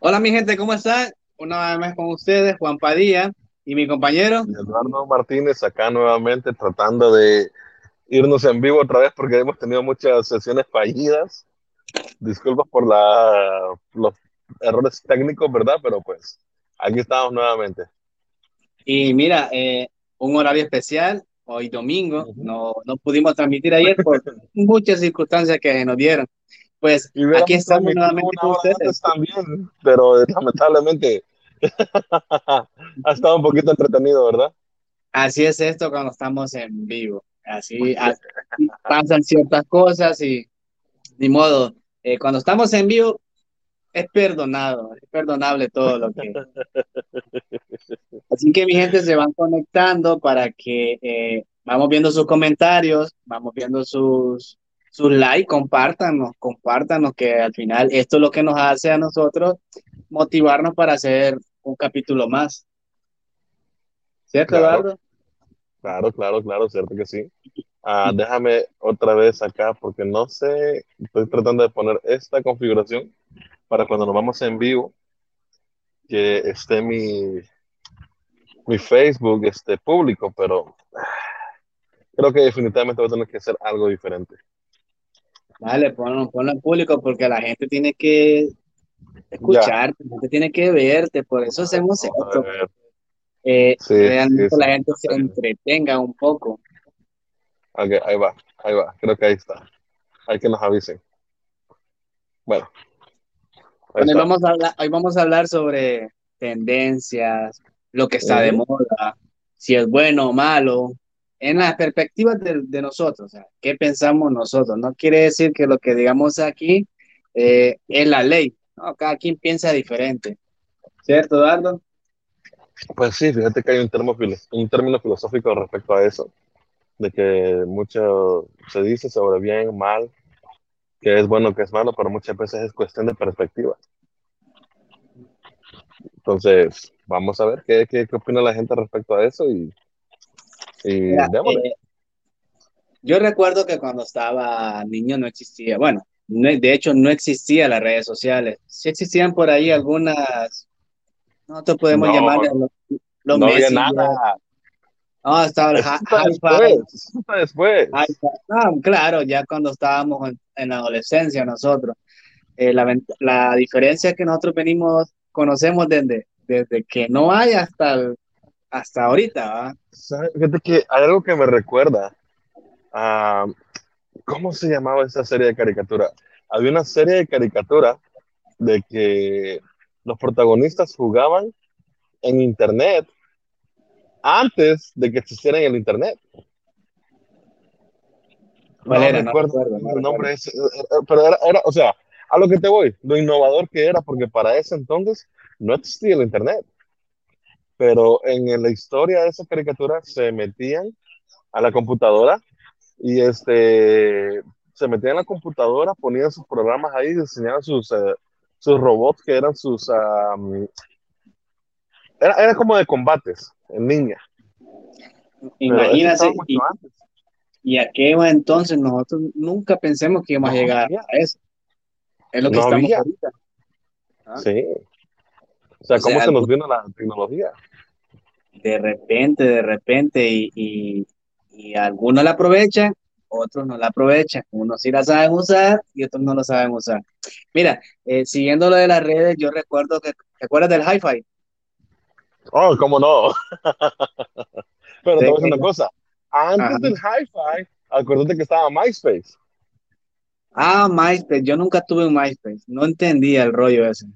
Hola mi gente, ¿cómo están? Una vez más con ustedes, Juan Padilla y mi compañero. Eduardo Martínez acá nuevamente tratando de irnos en vivo otra vez porque hemos tenido muchas sesiones fallidas. Disculpas por la, los errores técnicos, ¿verdad? Pero pues aquí estamos nuevamente. Y mira, eh, un horario especial, hoy domingo, no, no pudimos transmitir ayer por muchas circunstancias que nos dieron. Pues aquí estamos nuevamente con ustedes. También, pero lamentablemente ha estado un poquito entretenido, ¿verdad? Así es esto cuando estamos en vivo. Así, así pasan ciertas cosas y ni modo. Eh, cuando estamos en vivo es perdonado, es perdonable todo lo que. Así que mi gente se van conectando para que eh, vamos viendo sus comentarios, vamos viendo sus, sus likes, compártanos, compártanos que al final esto es lo que nos hace a nosotros motivarnos para hacer un capítulo más. ¿Cierto, claro, Eduardo? Claro, claro, claro, cierto que sí. Uh, déjame otra vez acá porque no sé, estoy tratando de poner esta configuración para cuando nos vamos en vivo, que esté mi, mi Facebook esté público, pero creo que definitivamente voy a tener que hacer algo diferente. Dale, ponlo, ponlo en público porque la gente tiene que escucharte, la gente tiene que verte, por eso hacemos esto. Eh, sí, realmente sí, la gente se entretenga un poco. Ok, ahí va, ahí va, creo que ahí está. Hay que nos avisen. Bueno. Hoy vamos, a hablar, hoy vamos a hablar sobre tendencias, lo que está uh -huh. de moda, si es bueno o malo, en las perspectivas de, de nosotros, o sea, qué pensamos nosotros. No quiere decir que lo que digamos aquí eh, es la ley, ¿no? cada quien piensa diferente. ¿Cierto, Eduardo? Pues sí, fíjate que hay un, termo, un término filosófico respecto a eso, de que mucho se dice sobre bien, mal, que es bueno, que es malo, pero muchas veces es cuestión de perspectiva. Entonces, vamos a ver qué, qué, qué opina la gente respecto a eso y, y Mira, eh, yo recuerdo que cuando estaba niño no existía, bueno, no, de hecho no existían las redes sociales. Sí existían por ahí algunas, nosotros podemos no, llamar los, los no había Messi, nada. No, estaba el hi-fi. después. No, claro, ya cuando estábamos en, en la adolescencia nosotros. Eh, la diferencia es que nosotros venimos, conocemos desde, desde que no hay hasta, el- hasta ahorita. Fíjate que hay algo que me recuerda a. ¿Cómo se llamaba esa serie de caricatura? Había una serie de caricatura de que los protagonistas jugaban en internet antes de que existiera el internet. ¿Cuál No era? No recuerdo no el nombre, es, eh, eh, pero era, era, o sea, a lo que te voy, lo innovador que era, porque para ese entonces no existía el internet, pero en la historia de esa caricatura se metían a la computadora y este, se metían en la computadora, ponían sus programas ahí, diseñaban sus, eh, sus robots que eran sus, um, era, era como de combates en línea, Imagínate, y, y a qué entonces nosotros nunca pensemos que íbamos a llegar había, a eso. Es lo que no estamos había, ahorita. ¿ah? sí. O sea, O cómo sea, se nos vino la tecnología. De repente, de repente, y, y, y algunos la aprovechan, otros no la aprovechan. Unos sí la saben usar y otros no lo saben usar. Mira, eh, siguiendo lo de las redes, yo recuerdo que, ¿te acuerdas del hi-fi? Oh, cómo no. Pero te voy a decir una cosa. Antes Ajá. del hi-fi, acuérdate que estaba MySpace. Ah, MySpace, yo nunca tuve un MySpace, no entendía el rollo ese.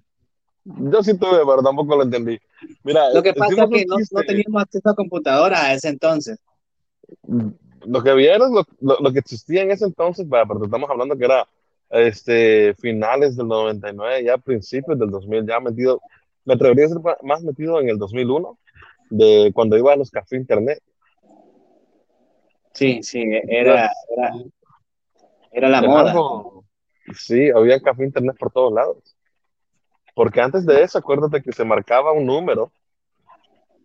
Yo sí tuve, pero tampoco lo entendí. Mira, Lo que pasa es que no, teníamos acceso a computadora a ese entonces. Lo que vieron, lo, lo, lo que existía en ese entonces, vaya, pero estamos hablando que era este, finales del 99, ya principios del 2000, ya metido, me atrevería a ser más metido en el 2001, de cuando iba a los cafés internet. Sí, sí, era, era, era la moda. algo, sí, había café internet por todos lados. Porque antes de eso, acuérdate que se marcaba un número,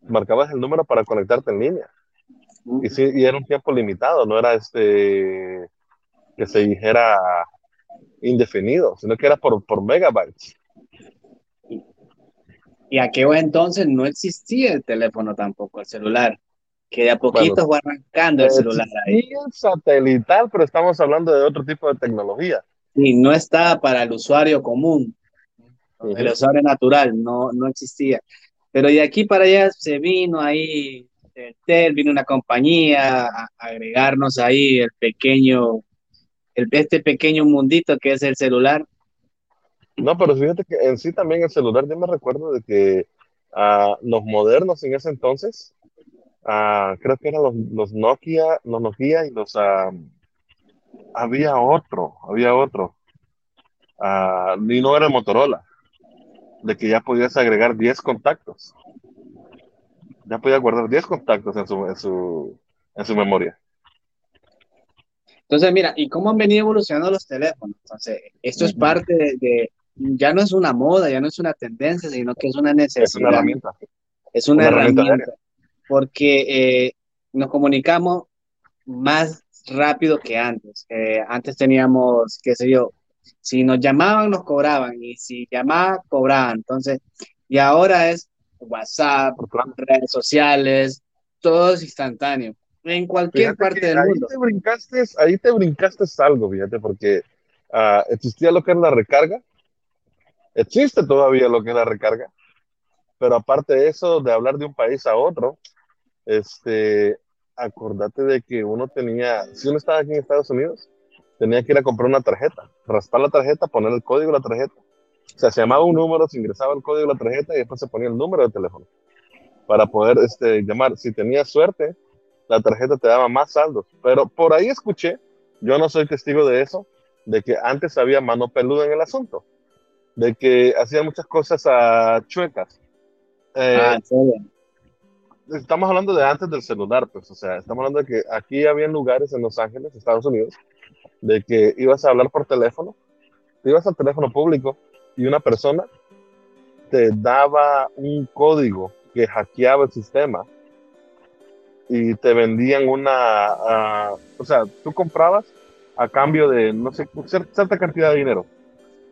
marcabas el número para conectarte en línea. Y, sí, y era un tiempo limitado, no era este que se dijera indefinido, sino que era por, por megabytes. Y aquello entonces no existía el teléfono tampoco, el celular, que de a poquito fue arrancando el celular ahí. satelital, pero estamos hablando de otro tipo de tecnología. Y no estaba para el usuario común, el usuario natural, no, no existía. Pero de aquí para allá se vino ahí, vino una compañía a agregarnos ahí el pequeño, el, este pequeño mundito que es el celular no, pero fíjate que en sí también el celular, yo me recuerdo de que uh, los modernos en ese entonces, uh, creo que eran los, los, Nokia, los Nokia y los... Uh, había otro, había otro. y no era el Motorola, de que ya podías agregar 10 contactos. Ya podías guardar 10 contactos en su, en su, en su memoria. Entonces, mira, ¿y cómo han venido evolucionando los teléfonos? Entonces, esto es parte de, ya no es una moda, ya no es una tendencia, sino que es una necesidad. Es una herramienta. Es una, herramienta, porque eh, nos comunicamos más rápido que antes. Eh, antes teníamos, qué sé yo, si nos llamaban, nos cobraban, y si llamaban, cobraban. Entonces, y ahora es WhatsApp, redes sociales, todo es instantáneo, en cualquier parte del ahí mundo. Te brincaste, ahí te brincaste algo, fíjate, porque uh, existía lo que es la recarga, Existe todavía lo que es la recarga, pero aparte de eso, de hablar de un país a otro, este, acordate de que uno tenía, si uno estaba aquí en Estados Unidos, tenía que ir a comprar una tarjeta, raspar la tarjeta, poner el código de la tarjeta. O sea, se llamaba un número, se ingresaba el código de la tarjeta y después se ponía el número de teléfono para poder este, llamar. Si tenías suerte, la tarjeta te daba más saldos. Pero por ahí escuché, yo no soy testigo de eso, de que antes había mano peluda en el asunto de que hacían muchas cosas a chuecas. Eh, ah, estamos hablando de antes del celular, pues, o sea, estamos hablando de que aquí había lugares en Los Ángeles, Estados Unidos, de que ibas a hablar por teléfono, te ibas al teléfono público y una persona te daba un código que hackeaba el sistema y te vendían una, uh, o sea, tú comprabas a cambio de, no sé, cierta cantidad de dinero.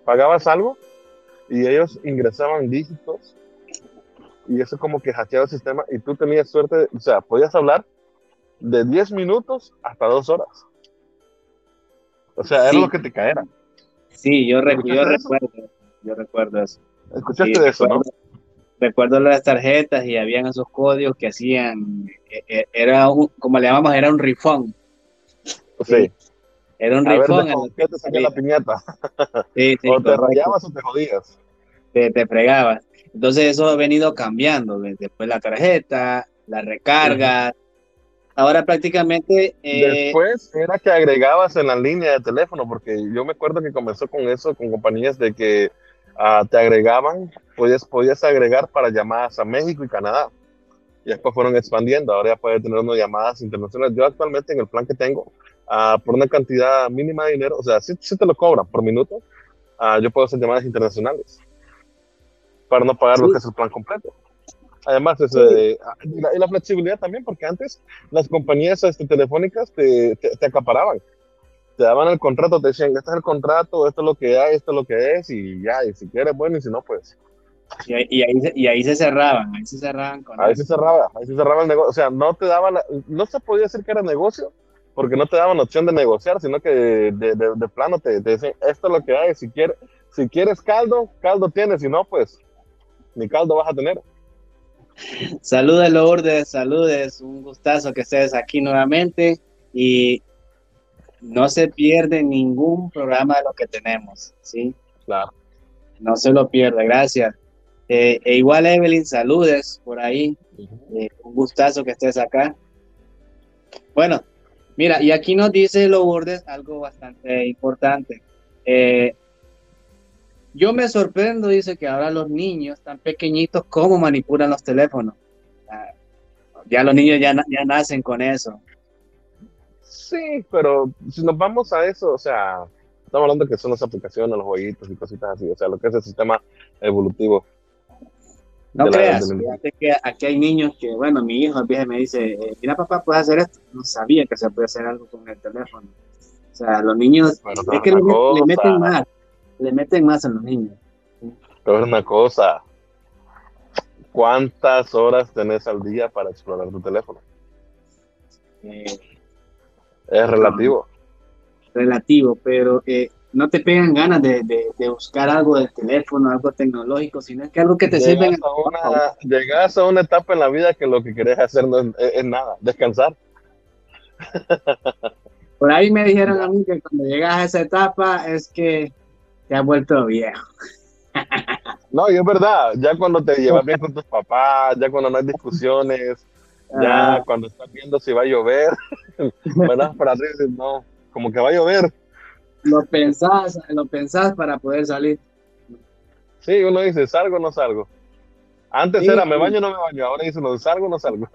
Pagabas algo y ellos ingresaban dígitos y eso como que hackeaba el sistema y tú tenías suerte, o sea, podías hablar de 10 minutos hasta 2 horas. O sea, era lo que te caera. Sí, yo, yo recuerdo, yo recuerdo eso. ¿Escuchaste de eso, no? Recuerdo las tarjetas y habían esos códigos que hacían, e, e, era un, como le llamamos, era un rifón. Sí. Era un rifón. ¿Qué te saqué la piñata? Sí, sí, o te rayabas o te jodías. Te, te fregabas. Entonces eso ha venido cambiando. Después la tarjeta, la recarga. Ahora prácticamente... Eh, Después era que agregabas en la línea de teléfono, porque yo me acuerdo que comenzó con eso, con compañías de que uh, te agregaban, podías, podías agregar para llamadas a México y Canadá. Y después fueron expandiendo, ahora ya puedes tener unas llamadas internacionales. Yo actualmente en el plan que tengo, uh, por una cantidad mínima de dinero, o sea, si, si te lo cobran por minuto, uh, yo puedo hacer llamadas internacionales para no pagar lo que es el plan completo. Además, es, eh, y, la, flexibilidad también, porque antes las compañías este, telefónicas te, te, acaparaban. Te daban el contrato, te decían, este es el contrato, esto es lo que hay, esto es lo que es, y ya, y si quieres, bueno, y si no, pues. Y ahí, y ahí, y ahí se cerraban, ahí se cerraban. Con ahí se cerraba, ahí se cerraba el negocio. O sea, no te daba, no se podía decir que era negocio, porque no te daban opción de negociar, sino que de, de, de plano te, te, decían, esto es lo que hay, si quieres, si quieres caldo, caldo tienes, si no, pues ni caldo vas a tener. Saludos Lourdes, saludes, un gustazo que estés aquí nuevamente y no se pierde ningún programa de lo que tenemos, ¿sí? Claro. No se lo pierde, gracias. Eh, e igual Evelyn, saludes por ahí, eh, un gustazo que estés acá. Bueno, Mira, y aquí nos dice Lourdes algo bastante importante. Eh, yo me sorprendo, dice que ahora los niños tan pequeñitos, ¿cómo manipulan los teléfonos? ya los niños ya, ya nacen con eso. Sí, pero si nos vamos a eso, o sea, estamos hablando que son las aplicaciones, los jueguitos y cositas así, o sea, lo que es el sistema evolutivo. No creas, fíjate que aquí hay niños que, bueno, mi hijo a veces me dice, eh, mira papá, puedes hacer esto. No sabía que se puede hacer algo con el teléfono. O sea, los niños, es que le, meten más, le meten más a los niños. Pero es una cosa, ¿Cuántas horas tenés al día para explorar tu teléfono? Eh, es relativo. relativo, pero eh, no te pegan ganas de, de, buscar algo del teléfono, algo tecnológico, sino es que algo que te sirve. llegas a una etapa en la vida que lo que querés hacer no es, nada, descansar. Por ahí me dijeron a mí que cuando llegas a esa etapa es que te has vuelto viejo. No, y es verdad, ya cuando te llevas bien con tus papás, ya cuando no hay discusiones, ya ah. cuando estás viendo si va a llover, para arriba no, como que va a llover, lo pensás, lo pensás para poder salir. Sí, uno dice, salgo o no salgo. Antes era, me baño o no me baño, ahora dice, no salgo o no salgo.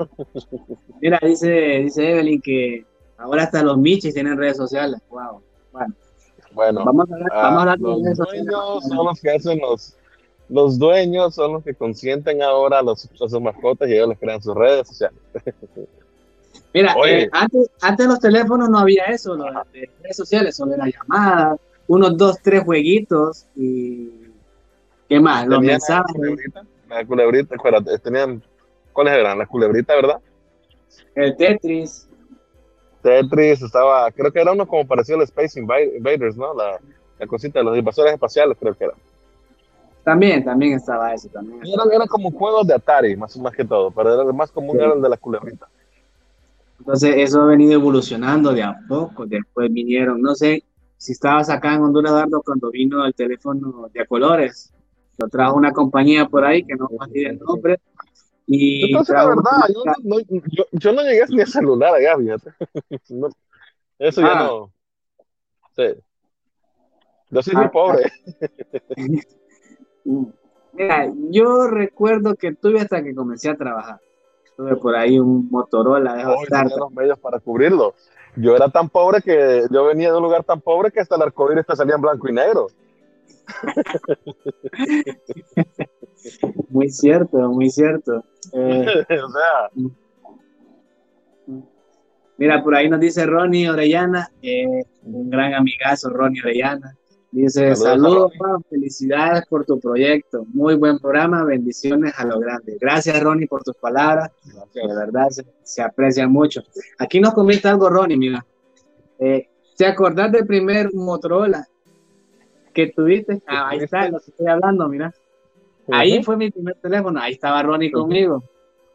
Mira, dice, dice Evelyn que ahora hasta los michis tienen redes sociales. Wow. Bueno, bueno vamos a hablar, vamos a hablar ah, los dueños son los que hacen los, los dueños son los que consienten ahora los, a sus mascotas y ellos les crean sus redes sociales. Mira, eh, antes, antes los teléfonos no había eso, las redes sociales, solo era llamada, unos dos, tres jueguitos y ¿qué más? Los mensajes. La culebrita, la tenían, ¿cuáles eran? La culebrita, ¿verdad? El Tetris. Tetris estaba, creo que era uno como parecido al Space Invaders, ¿no? La, la cosita de los invasores espaciales, creo que era. También, también estaba eso, también. Era, era como juegos de Atari, más, más que todo, pero el más común era el de la culebrita. Entonces eso ha venido evolucionando de a poco. Después vinieron, no sé si estabas acá en Honduras, Dardo, cuando vino el teléfono de a colores. Lo trajo una compañía por ahí que no va a decir el nombre. Y Entonces, la verdad, yo no, yo, yo no, llegué ni a celular allá, fíjate. eso ya ah. no. Sí. Yo soy muy ah, pobre. Mira, yo recuerdo que tuve hasta que comencé a trabajar tuve por ahí un Motorola de los medios para cubrirlo. Yo era tan pobre que yo venía de un lugar tan pobre que hasta el arcoíris te salía en blanco y negro. Muy cierto, muy cierto. Eh, o sea. Mira, por ahí nos dice Ronnie Orellana, eh, un gran amigazo Ronnie Orellana. Dice, saludos, felicidades por tu proyecto, muy buen programa, bendiciones a lo grande. Gracias, Ronnie, por tus palabras, de verdad se, aprecia mucho. Aquí nos comenta algo, Ronnie, mira. Eh, ¿Te acordás del primer Motorola que tuviste? Ah, ahí está, lo que estoy hablando, mira. Ahí fue mi primer teléfono, ahí estaba Ronnie conmigo,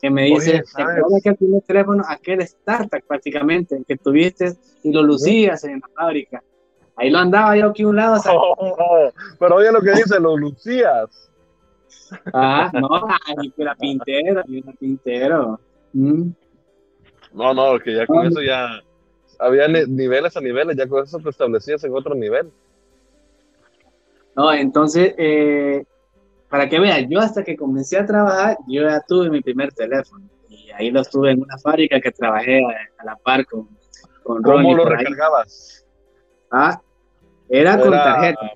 que me dice, ¿te acuerdas que el primer teléfono, aquel startup prácticamente, que tuviste y lo lucías en la fábrica? Ahí lo andaba yo aquí a un lado. pero oye lo que dice, los Lucías. Ah, no, era pintero, era pintero. Mm. No, no, que ya con eso ya había niveles a niveles, ya con eso te establecías en otro nivel. No, entonces, eh, para que vean, yo hasta que comencé a trabajar, yo ya tuve mi primer teléfono. Y ahí lo tuve en una fábrica que trabajé a, la par con, con ¿Cómo lo recargabas? Ah, era, con tarjeta.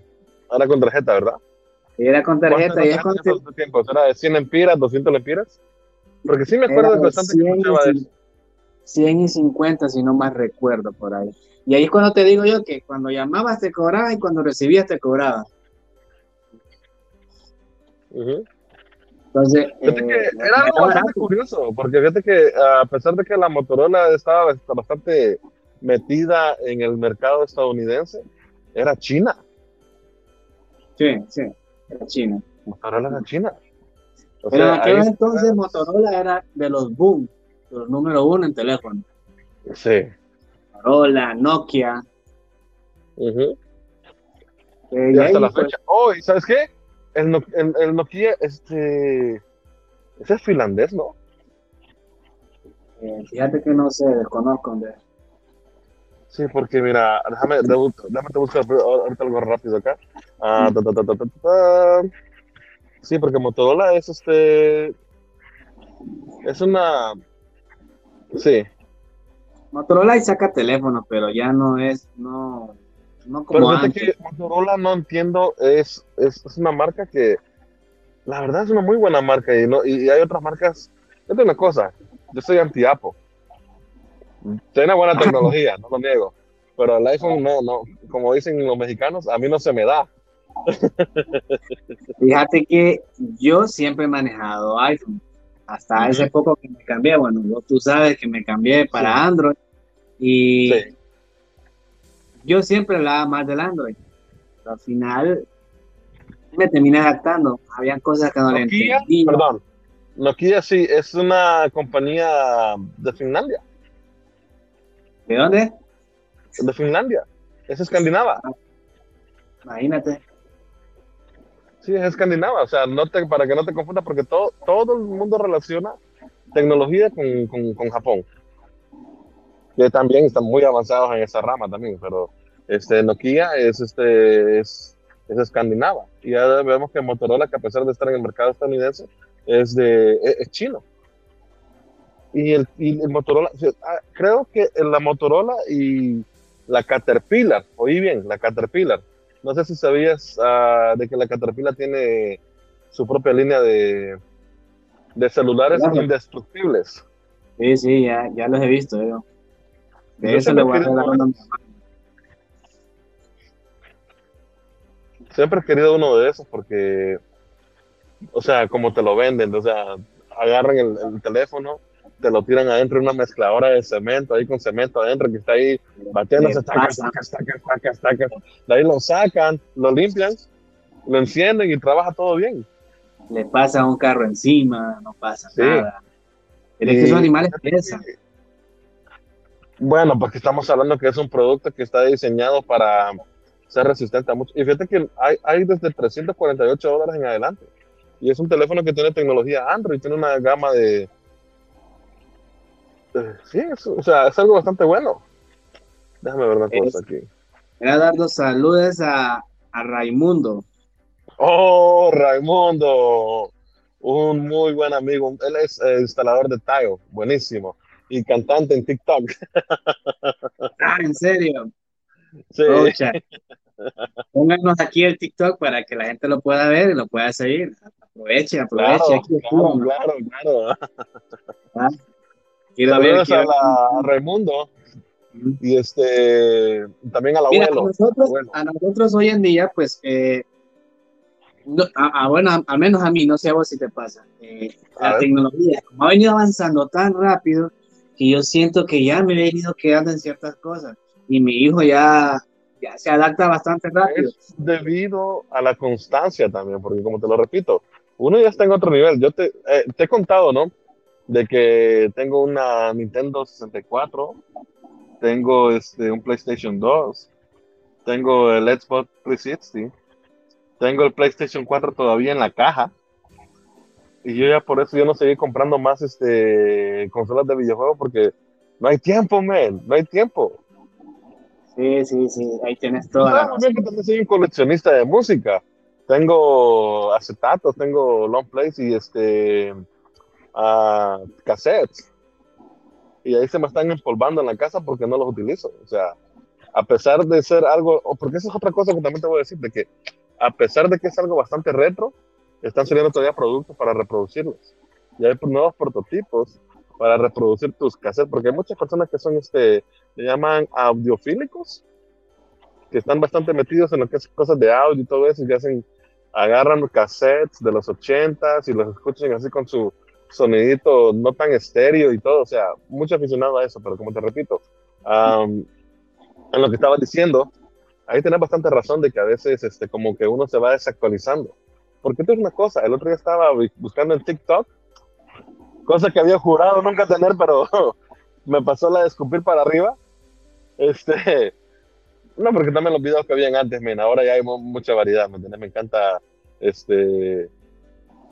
Era con tarjeta, ¿verdad? Era con tarjeta. Y es con tiempo? ¿Era de 100 lempiras, 200 lempiras? Porque sí me acuerdo de bastante 100 que de 100 y 50, si no más recuerdo por ahí. Y ahí es cuando te digo yo que cuando llamabas te cobraba y cuando recibías te cobraba. Entonces, fíjate que eh, era algo bastante curioso, porque fíjate que a pesar de que la Motorola estaba bastante metida en el mercado estadounidense, era China. Sí, sí, era China. Motorola era China. Pero en aquel entonces Motorola era de los boom, de los número uno en teléfono. Sí. Motorola, Nokia. y hasta la fecha. Oh, sabes qué? El, el, Nokia, este. Ese es finlandés, ¿no? Eh, fíjate que no sé, desconozco de Sí, porque mira, déjame, déjame buscar ahorita algo rápido acá. Ah, sí, porque Motorola es este. Es una. Sí. Motorola y saca teléfono, pero ya no es. No, no como pero antes. que Motorola no entiendo, es, es, es, una marca que. La verdad es una muy buena marca y, no, y hay otras marcas. Es una cosa, yo soy anti-Apple tiene buena tecnología, no lo niego. Pero el iPhone no, no, como dicen los mexicanos, a mí no se me da. Fíjate que yo siempre he manejado iPhone. Hasta hace poco que me cambié, bueno, tú sabes que me cambié para Android. Y yo siempre hablaba más del Android. Pero al final me terminé adaptando. Había cosas que no le entendía. Perdón. Nokia sí, es una compañía de Finlandia. ¿De dónde? De Finlandia. Es escandinava. Imagínate. Sí, es escandinava. O sea, no te, para que no te confundas, porque todo, todo el mundo relaciona tecnología con, con, Japón. Que también están muy avanzados en esa rama también, pero este, Nokia es, este, es, es escandinava. Y ya vemos que Motorola, que a pesar de estar en el mercado estadounidense, es, de, es, chino. Y el, y el Motorola, ah, creo que la Motorola y la Caterpillar, oí bien, la Caterpillar. No sé si sabías uh, de que la Caterpillar tiene su propia línea de, de celulares indestructibles. Sí, sí, ya, ya los he visto. Yo. De eso le voy a una Siempre he querido uno de esos porque, o sea, como te lo venden, o sea, agarran el, el teléfono, te lo tiran adentro de una mezcladora de cemento, ahí con cemento adentro que está ahí batiendo, taca, taca, taca, De ahí lo sacan, lo limpian, lo encienden y trabaja todo bien. Le pasa un carro encima, no pasa nada. El que esos animales pesan. Bueno, porque estamos hablando que es un producto que está diseñado para ser resistente a mucho. Y fíjate que hay, hay desde 348 dólares en adelante. Y es un teléfono que tiene tecnología Android, tiene una gama de, sí, es, o sea, es algo bastante bueno. Déjame ver una cosa aquí. Voy a dar dos saludos a, a Raimundo. Oh, Raimundo, un muy buen amigo. Él es eh, instalador de tile, buenísimo. Y cantante en TikTok. Ah, ¿en serio? Sí. Pónganos aquí el TikTok para que la gente lo pueda ver y lo pueda seguir. Aproveche, aproveche. Claro, claro, claro, ¿Ah? Saludos a, la, Raimundo y este también al abuelo. a, nosotros, hoy en día, pues, eh, bueno, al menos a mí, no sé a vos si te pasa, eh, la tecnología, como ha venido avanzando tan rápido, que yo siento que ya me he venido quedando en ciertas cosas y mi hijo ya, ya se adapta bastante rápido. Es debido a la constancia también, porque como te lo repito, uno ya está en otro nivel. Yo te, eh, te he contado, ¿no? de que tengo una Nintendo 64, tengo este, un PlayStation 2, tengo el Xbox 360, tengo el PlayStation 4 todavía en la caja. Y yo ya por eso yo no seguí comprando más este, consolas de videojuegos porque no hay tiempo, man, no hay tiempo. Sí, sí, sí, ahí tienes toda la que también soy un coleccionista de música. Tengo acetatos, tengo long plays y este a cassettes. Y ahí se me están empolvando en la casa porque no los utilizo. O sea, a pesar de ser algo, porque esa es otra cosa que también te voy a decir, de que a pesar de que es algo bastante retro, están saliendo todavía productos para reproducirlos. Y hay nuevos prototipos para reproducir tus cassettes, porque hay muchas personas que son, este, le llaman audiofílicos, que están bastante metidos en lo que es cosas de audio y todo eso, y que hacen, agarran cassettes de los 80s y los escuchan así con su sonidito no tan estéreo y todo, o sea, mucho aficionado a eso, pero como te repito, en lo que estaba diciendo, ahí tenés bastante razón de que a veces este, como que uno se va desactualizando. Porque esto es una cosa, el otro día estaba buscando en TikTok, cosa que había jurado nunca tener, pero me pasó la de escupir para arriba. Este, no, porque también los videos que habían antes, men, ahora ya hay mucha variedad, ¿me entiendes? Me encanta este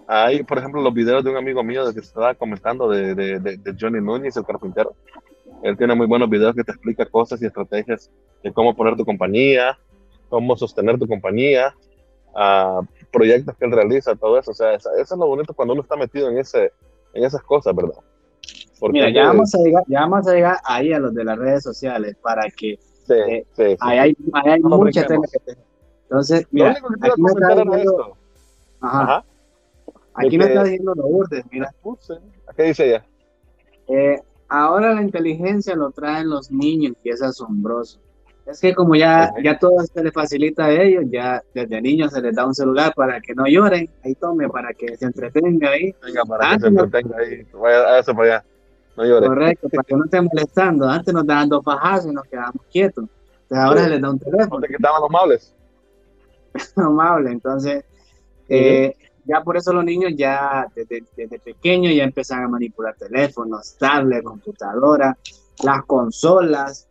hay, por ejemplo, los videos de un amigo mío de que estaba comentando de, de, de, Johnny Núñez, el carpintero. Él tiene muy buenos videos que te explica cosas y estrategias de cómo poner tu compañía, cómo sostener tu compañía, uh, proyectos que él realiza, todo eso. O sea, eso, es lo bonito cuando uno está metido en, ese, en esas cosas, ¿verdad? Porque Mira, ya vamos, a llegar, ya vamos a llegar ahí a los de las redes sociales para que sí, eh, sí, sí. Ahí hay, ahí hay mucha Entonces, mira, lo único que quiero comentar era esto. Ajá. Ajá. Aquí me está diciendo Lourdes, mira. ¿Qué dice ella? Eh, ahora la inteligencia lo traen los niños y es asombroso. Es que como ya, ya todo se les facilita a ellos, ya desde niños se les da un celular para que no lloren, ahí tome, para que se entretenga ahí. Venga, para que se entretenga ahí, vaya a eso para allá, no llore. Correcto, para que no esté molestando. Antes nos daban dos fajazos y nos quedábamos quietos. Entonces ahora se les da un teléfono. que estaban los mables. los entonces, eh, ya por eso los niños ya desde, desde pequeños ya empiezan a manipular teléfonos, tablets, computadoras, las consolas,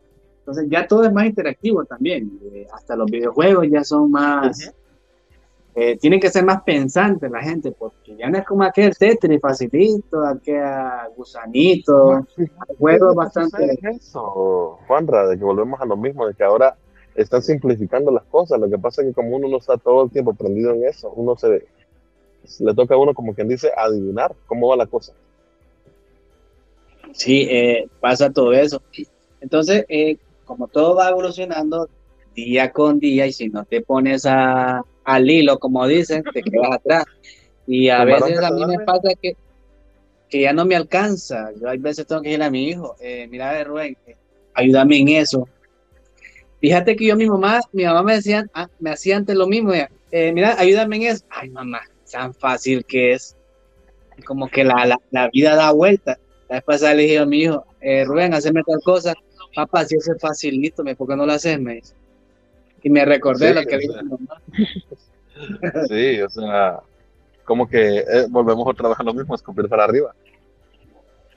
entonces ya todo es más interactivo también. Eh, hasta los videojuegos ya son más... Eh, tienen que ser más pensantes la gente, porque ya no es como aquel Tetris facilito, aquel gusanito, juegos bastante... eso, Juanra, de que volvemos a lo mismo, de que ahora están simplificando las cosas, lo que pasa es que como uno no está todo el tiempo prendido en eso, uno se le toca a uno como quien dice adivinar cómo va la cosa. Sí, eh, pasa todo eso. Entonces, eh, como todo va evolucionando día con día y si no te pones a, al hilo, como dicen, te quedas atrás. Y a veces a mí me pasa que, que ya no me alcanza. Yo hay veces tengo que decirle a mi hijo, eh, mira, Rubén, eh, ayúdame en eso. Fíjate que yo mi mamá, mi mamá me decía, ah, me hacía antes lo mismo, eh, mira, ayúdame en eso. Ay, mamá, tan fácil que es. Como que la, la, la vida da vuelta. Después le dije a mi hijo, eh, Rubén, haceme tal cosa papá, si eso es facilito, ¿por qué no lo haces? Me Y me recordé lo que dijo mamá. Sí, o sea, como que eh, volvemos otra vez a lo mismo, escupir para arriba.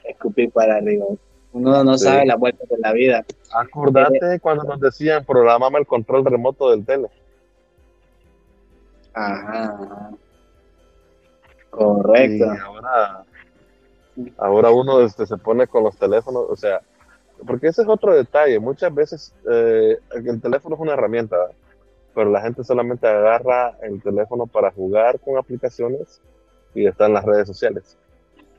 Escupir para arriba. Uno no sabe la vuelta de la vida. Acordate eh, cuando nos decían, programame el control remoto del tele. Ajá. Correcto. Y ahora, ahora uno este, se pone con los teléfonos, o sea, porque ese es otro detalle. Muchas veces eh, el teléfono es una herramienta, pero la gente solamente agarra el teléfono para jugar con aplicaciones y está en las redes sociales.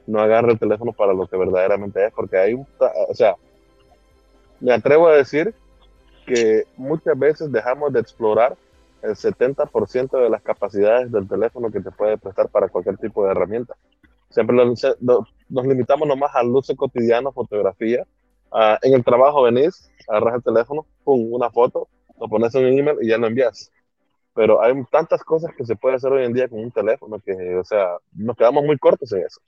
No agarra el teléfono para lo que verdaderamente es, porque hay o sea, me atrevo a decir que muchas veces dejamos de explorar el 70% de las capacidades del teléfono que te puede prestar para cualquier tipo de herramienta. Siempre nos limitamos nomás al uso cotidiano, fotografía, Ah, en el trabajo venís, agarras el teléfono, pum, una foto, lo pones en un email y ya lo envías. Pero hay tantas cosas que se puede hacer hoy en día con un teléfono que, o sea, nos quedamos muy cortos en eso.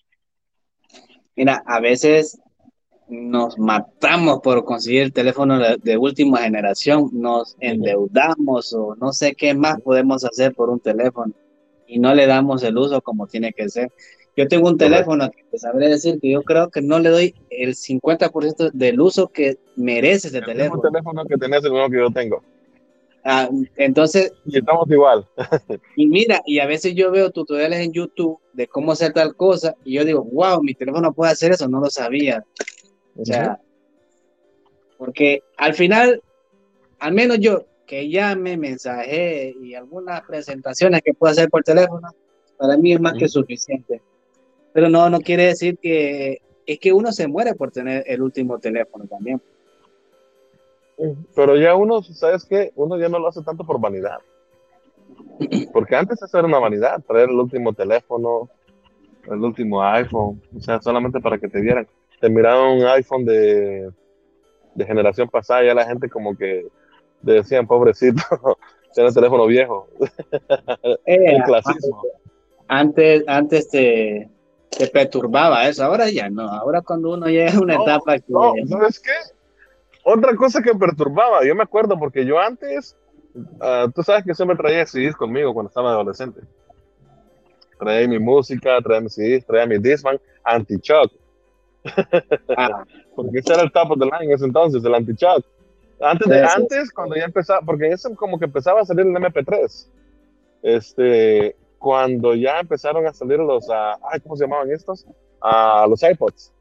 Mira, a veces nos matamos por conseguir el teléfono de, última generación, nos endeudamos o no sé qué más podemos hacer por un teléfono y no le damos el uso como tiene que ser. Yo tengo un teléfono que te sabré decir que yo creo que no le doy el 50% del uso que merece ese teléfono. Un teléfono que tenés el mismo que yo tengo. Ah, entonces. Y estamos igual. y mira, y a veces yo veo tutoriales en YouTube de cómo hacer tal cosa y yo digo, wow, mi teléfono puede hacer eso, no lo sabía. O sea, porque al final, al menos yo, que llame, mensaje y algunas presentaciones que pueda hacer por teléfono, para mí es más que suficiente. Pero no, no quiere decir que es que uno se muere por tener el último teléfono también. Pero ya uno, ¿sabes qué? Uno ya no lo hace tanto por vanidad. Porque antes eso era una vanidad, traer el último teléfono, el último iPhone, o sea, solamente para que te vieran. Te miraban un iPhone de, de generación pasada, ya la gente como que decían, pobrecito, tiene el teléfono viejo. Eh, el clasismo. Antes, antes te, te perturbaba eso, ahora ya no, ahora cuando uno llega a una etapa que... No, ¿sabes qué? Otra cosa que perturbaba, yo me acuerdo porque yo antes, ah, tú sabes que siempre traía CDs conmigo cuando estaba adolescente. Traía mi música, traía mis CDs, traía mi Disman, anti-shock. Ah. porque ese era el top of the line en ese entonces, el anti-shock. Antes, de, antes, cuando ya empezaba, porque eso como que empezaba a salir el MP3. Este, cuando ya empezaron a salir los, uh, ¿cómo se llamaban estos? a los iPods.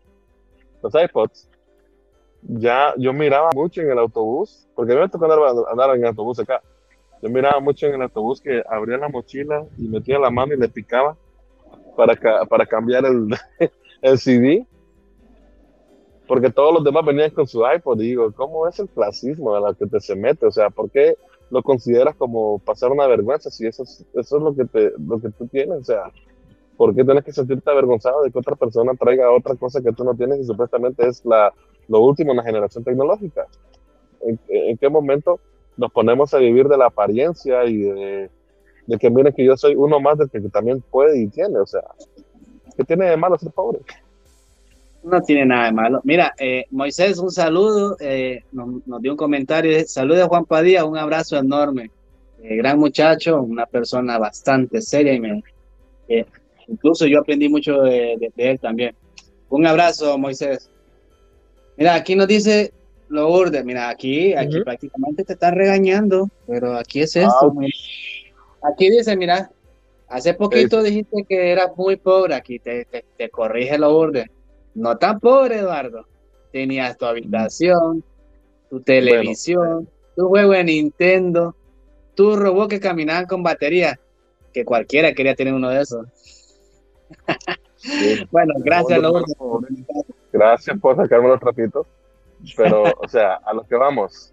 Los iPods. Ya yo miraba mucho en el autobús, porque a mí me tocó andar, en el autobús acá. Yo miraba mucho en el autobús que abría la mochila y metía la mano y le picaba para, para cambiar el, el CD. Porque todos los demás venían con su iPod. Y digo, ¿cómo es el clasismo a la que te se mete? O sea, ¿por qué lo consideras como pasar una vergüenza si eso es, eso es lo, que te, lo que tú tienes. O sea, ¿por qué tienes que sentirte avergonzado de que otra persona traiga otra cosa que tú no tienes y supuestamente es la, lo último en la generación tecnológica? en, qué momento nos ponemos a vivir de la apariencia y de, que miren que yo soy uno más del que, también puede y tiene, o sea, ¿qué tiene de malo ser pobre? No tiene nada de malo. Mira, eh, Moisés, un saludo, eh, nos, dio un comentario. Saludos a Juan Padilla, un abrazo enorme. Eh, gran muchacho, una persona bastante seria y me, incluso yo aprendí mucho de, él también. Un abrazo, Moisés. Mira, aquí nos dice Lourdes, mira, aquí, aquí prácticamente te están regañando, pero aquí es esto. Ah, aquí dice, mira, hace poquito dijiste que eras muy pobre, aquí te, te, te corrige Lourdes no tan pobre, Eduardo. Tenías tu habitación, tu televisión, tu juego de Nintendo, tu robot que caminaban con batería, que cualquiera quería tener uno de esos. bueno, gracias, Lourdes. Gracias por sacarme los trapitos. Pero, o sea, a lo que vamos,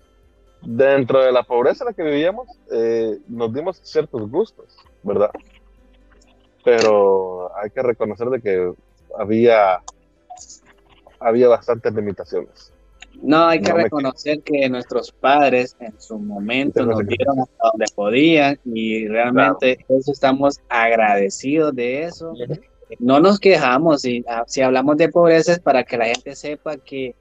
dentro de la pobreza en la que vivíamos, eh, nos dimos ciertos gustos, ¿verdad? Pero hay que reconocer de que había había bastantes limitaciones. No, hay que reconocer que nuestros padres en su momento nos dieron hasta donde podían y realmente eso estamos agradecidos de eso. No nos quejamos y ah, si hablamos de pobreza es para que la gente sepa que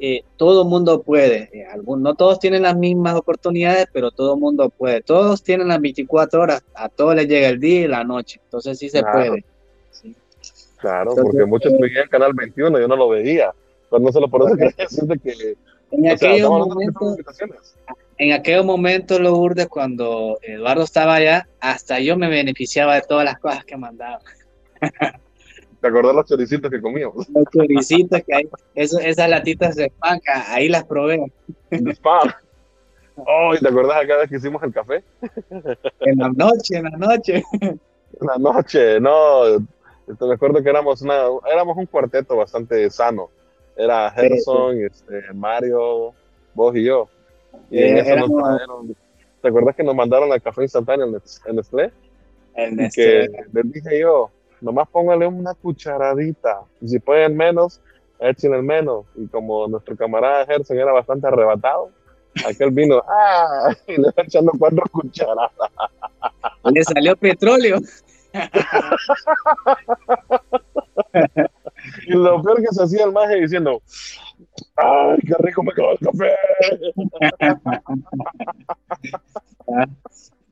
eh, todo mundo puede. Eh, no todos tienen las mismas oportunidades, pero todo mundo puede. Todos tienen las 24 horas, a todos les llega el día y la noche. Entonces sí se puede. Claro, porque muchos veían Canal 21, yo no lo veía. Pero no solo por eso que siente que. En aquellos momentos, en aquel momento, lo urde cuando Eduardo estaba allá, hasta yo me beneficiaba de todas las cosas que mandaba. ¿Te acordás los choricitos que comíamos? Los choricitos que hay, eso, esas latitas de pan, ahí las probé. De spam. Oh, ¿y te acordás cada vez que hicimos el café? En la noche, en la noche. En la noche, no, me acuerdo que éramos, una, éramos un cuarteto bastante sano. Era Gerson, Este, Mario, vos y yo. Y en eso nos ¿Te acuerdas que nos mandaron al café instantáneo en Nestlé? El Nestlé. Que les dije yo, nomás póngale una cucharadita. Y si pueden menos, echen el menos. Y como nuestro camarada Gerson era bastante arrebatado, aquel vino, ¡ah! Y le echando cuatro cucharadas. Le salió petróleo y lo peor que se hacía el maje diciendo, ¡ay, qué rico me quedó el café!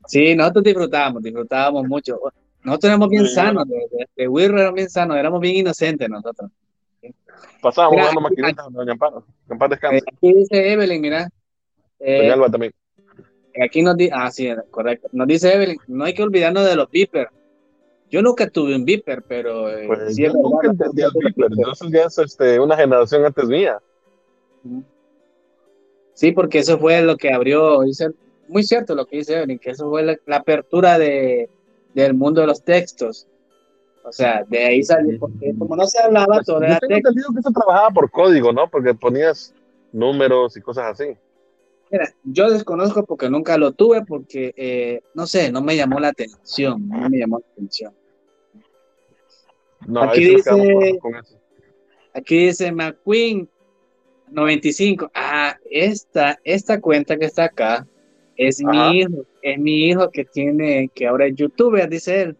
sí, nosotros disfrutábamos, disfrutábamos mucho. Nosotros éramos bien sanos, de, de, éramos bien sanos, éramos bien inocentes nosotros. Pasábamos jugando maquinitas Doña Amparo, en paz descanse. Aquí dice Evelyn, mira. Eh, Alba también. Aquí nos dice, ah, sí, correcto. Nos dice Evelyn, no hay que olvidarnos de los beepers. Yo nunca tuve un Viper, pero eh, pues sí yo nunca entendí el Viper. Entonces ya es este, una generación antes mía. Sí, porque eso fue lo que abrió, muy cierto lo que dice Evelyn, que eso fue la, apertura de, del mundo de los textos. O sea, de ahí salió, porque como no se hablaba pues, todo era texto. que eso trabajaba por código, ¿no? Porque ponías números y cosas así. Mira, yo desconozco porque nunca lo tuve, porque, eh, no sé, no me llamó la atención, no me llamó la atención. aquí, dice, aquí dice McQueen 95. Ah, esta, esta cuenta que está acá es mi hijo, es mi hijo que tiene, que ahora es youtuber, dice él.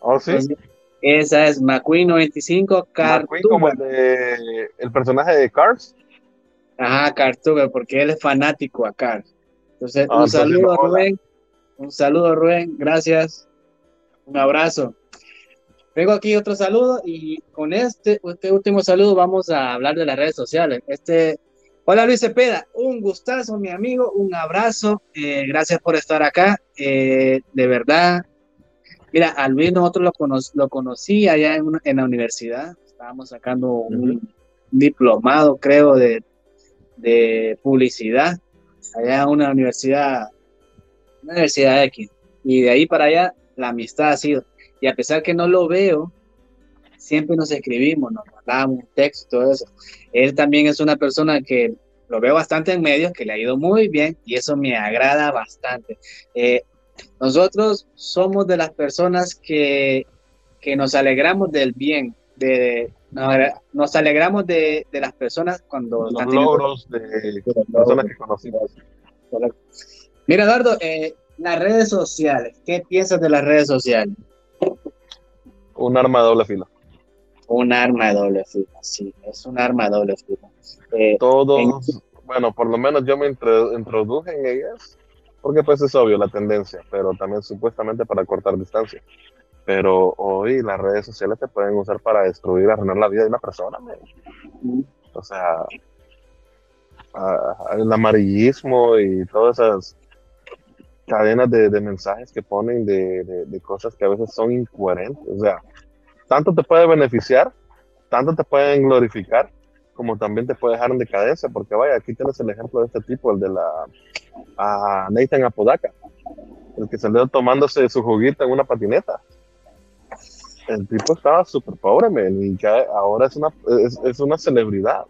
Oh, sí. esa es McQueen 95 McQueen como el, de, el personaje de Cars. Ajá, Cartuber, porque él es fanático a. Entonces, ah, un saludo, Rubén. Un saludo, Rubén. Gracias. Un abrazo. Vengo aquí otro saludo y con este, este último saludo vamos a hablar de las redes sociales. Este, hola Luis Cepeda, un gustazo, mi amigo, un abrazo. Eh, gracias por estar acá. Eh, de verdad, mira, a Luis nosotros lo, lo conocí allá en, en, la universidad. Estábamos sacando un diplomado, creo, de de publicidad allá una universidad, una universidad X. Y de ahí para allá la amistad ha sido. Y a pesar que no lo veo, siempre nos escribimos, nos mandamos un texto, todo eso. Él también es una persona que lo veo bastante en medios, que le ha ido muy bien y eso me agrada bastante. Eh, nosotros somos de las personas que, que nos alegramos del bien de, nos alegramos de, de, las personas cuando los logros de, personas que conocimos. Mira, Eduardo, eh, las redes sociales, ¿qué piensas de las redes sociales? Un arma de doble filo. Un arma de doble filo, sí, es un arma de doble filo. Eh, Todos, bueno, por lo menos yo me introduje en ellas, porque pues es obvio la tendencia, pero también supuestamente para cortar distancia. Pero hoy las redes sociales te pueden usar para destruir, arruinar la vida de una persona. O sea, el amarillismo y todas esas cadenas de, mensajes que ponen de, cosas que a veces son incoherentes. O sea, tanto te puede beneficiar, tanto te pueden glorificar, como también te puede dejar en decadencia, porque vaya, aquí tienes el ejemplo de este tipo, el de la a Nathan Apodaca, el que salió tomándose su juguito en una patineta el tipo estaba súper pobre, y ahora es una, es, una celebridad.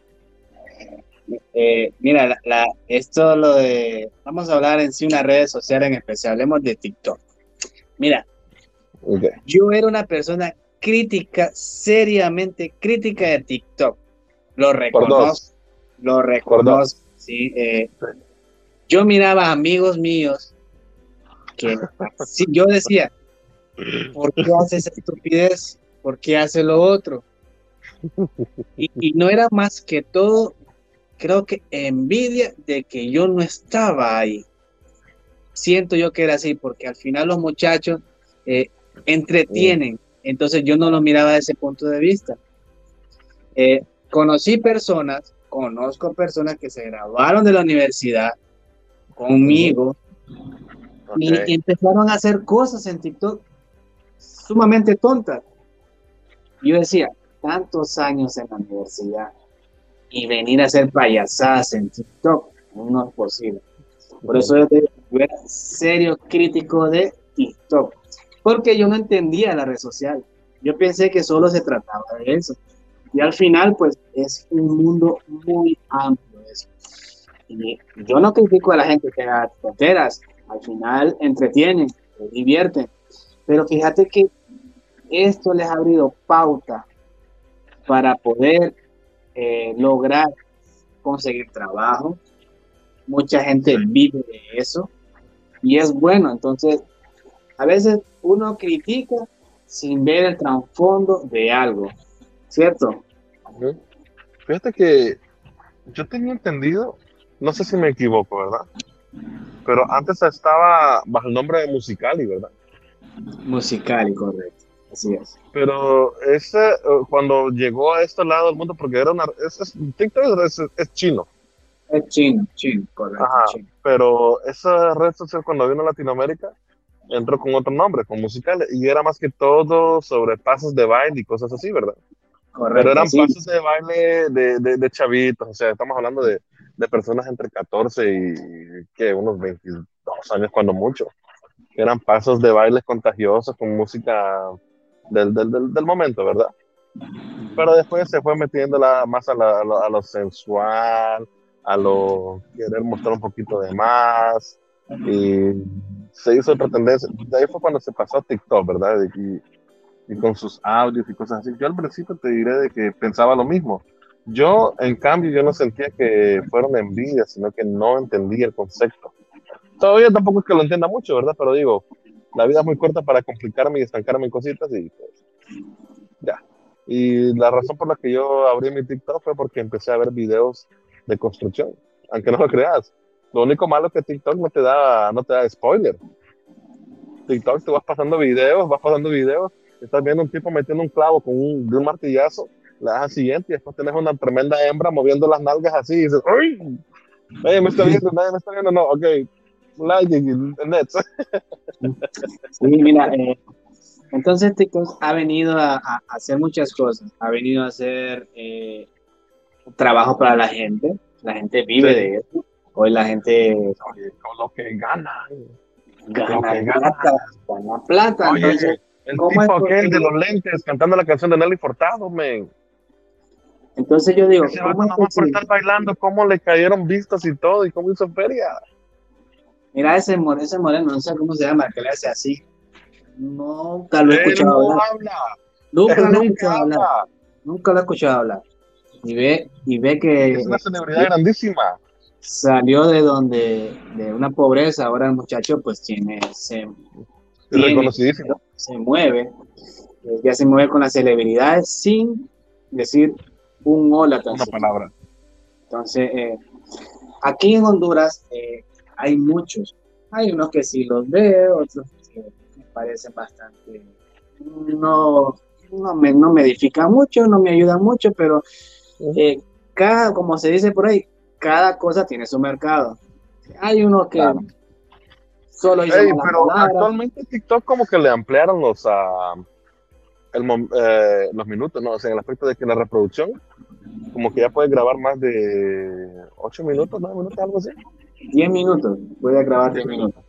Eh, mira, la, esto lo de, vamos a hablar en sí una red social en especial, hablemos de TikTok. Mira, yo era una persona crítica, seriamente crítica de TikTok. Lo reconozco, lo reconozco, sí. Eh, yo miraba a amigos míos que yo decía, ¿Por qué hace esa estupidez? ¿Por qué hace lo otro? Y, no era más que todo, creo que envidia de que yo no estaba ahí. Siento yo que era así, porque al final los muchachos eh, entretienen, entonces yo no lo miraba desde ese punto de vista. Eh, conocí personas, conozco personas que se graduaron de la universidad conmigo y empezaron a hacer cosas en TikTok sumamente tonta. Yo decía, tantos años en la universidad y venir a hacer payasadas en TikTok, no es posible. Por eso yo era serio crítico de TikTok, porque yo no entendía la red social. Yo pensé que solo se trataba de eso. Y al final, pues, es un mundo muy amplio eso. Y yo no critico a la gente que haga tonteras. Al final entretienen, divierten. Pero fíjate que esto les ha abrido pauta para poder eh, lograr conseguir trabajo. Mucha gente vive de eso y es bueno. Entonces, a veces uno critica sin ver el trasfondo de algo, ¿cierto? Fíjate que yo tenía entendido, no sé si me equivoco, ¿verdad? Pero antes estaba bajo el nombre de Musicali, ¿verdad? Musicali, correcto. Así es. Pero ese, eh, cuando llegó a este lado del mundo, porque era una. Es, TikTok es, chino. Es chino, chino, correcto. Pero esa red social, cuando vino a Latinoamérica, entró con otro nombre, con musicales, y era más que todo sobre pasos de baile y cosas así, ¿verdad? Correcto. Pero eran pasos de baile de, de, de, chavitos, o sea, estamos hablando de, de personas entre 14 y que unos 22 años, cuando mucho. Eran pasos de bailes contagiosos con música del, del, del, momento, ¿verdad? Pero después se fue metiendo la, más a, la, a, lo, sensual, a lo querer mostrar un poquito de más, y se hizo otra tendencia. De ahí fue cuando se pasó a TikTok, ¿verdad? Y, y con sus audios y cosas así. Yo al principio te diré de que pensaba lo mismo. Yo, en cambio, yo no sentía que fueron envidias, sino que no entendía el concepto. Todavía tampoco es que lo entienda mucho, ¿verdad? Pero digo, la vida es muy corta para complicarme y estancarme en cositas y pues ya. Y la razón por la que yo abrí mi TikTok fue porque empecé a ver videos de construcción, aunque no lo creas. Lo único malo es que TikTok no te da, no te da spoiler. TikTok te vas pasando videos, vas pasando videos, estás viendo un tipo metiendo un clavo con un, de un martillazo, la das siguiente y después tenés una tremenda hembra moviendo las nalgas así y dices, ¡ay! Nadie me está viendo, nadie me está viendo, no, ok, Sí, mira, eh, entonces TikTok ha venido a, hacer muchas cosas. Ha venido a hacer eh, trabajo para la gente. La gente vive de eso. Hoy la gente. con lo que gana. Gana, plata. Gana plata. entonces, el tipo aquel de los lentes cantando la canción de Nelly Fortado, men. Entonces yo digo, ¿cómo por estar bailando, cómo le cayeron vistas y todo, y cómo hizo feria. Mira ese, ese moreno, no sé cómo se llama, que le hace así. Nunca lo he escuchado no hablar. Nunca lo he escuchado hablar. nunca lo he escuchado hablar. Y ve, y ve que... Es una celebridad grandísima. Salió de donde, de una pobreza, ahora el muchacho pues tiene, se, reconocidísimo. Se mueve, eh, ya se mueve con las celebridades sin decir un hola. Una palabra. Entonces, eh, aquí en Honduras eh, hay muchos. Hay unos que sí los veo, otros que me parecen bastante. No, no, me, no me edifica mucho, no me ayuda mucho, pero cada, como se dice por ahí, cada cosa tiene su mercado. Hay unos que solo pero actualmente TikTok como que le ampliaron los, uh, eh, los minutos, ¿no? O sea, en el aspecto de que la reproducción, como que ya puede grabar más de 8 minutos, 9 minutos, algo así. 10 minutos, puede grabar 10 minutos.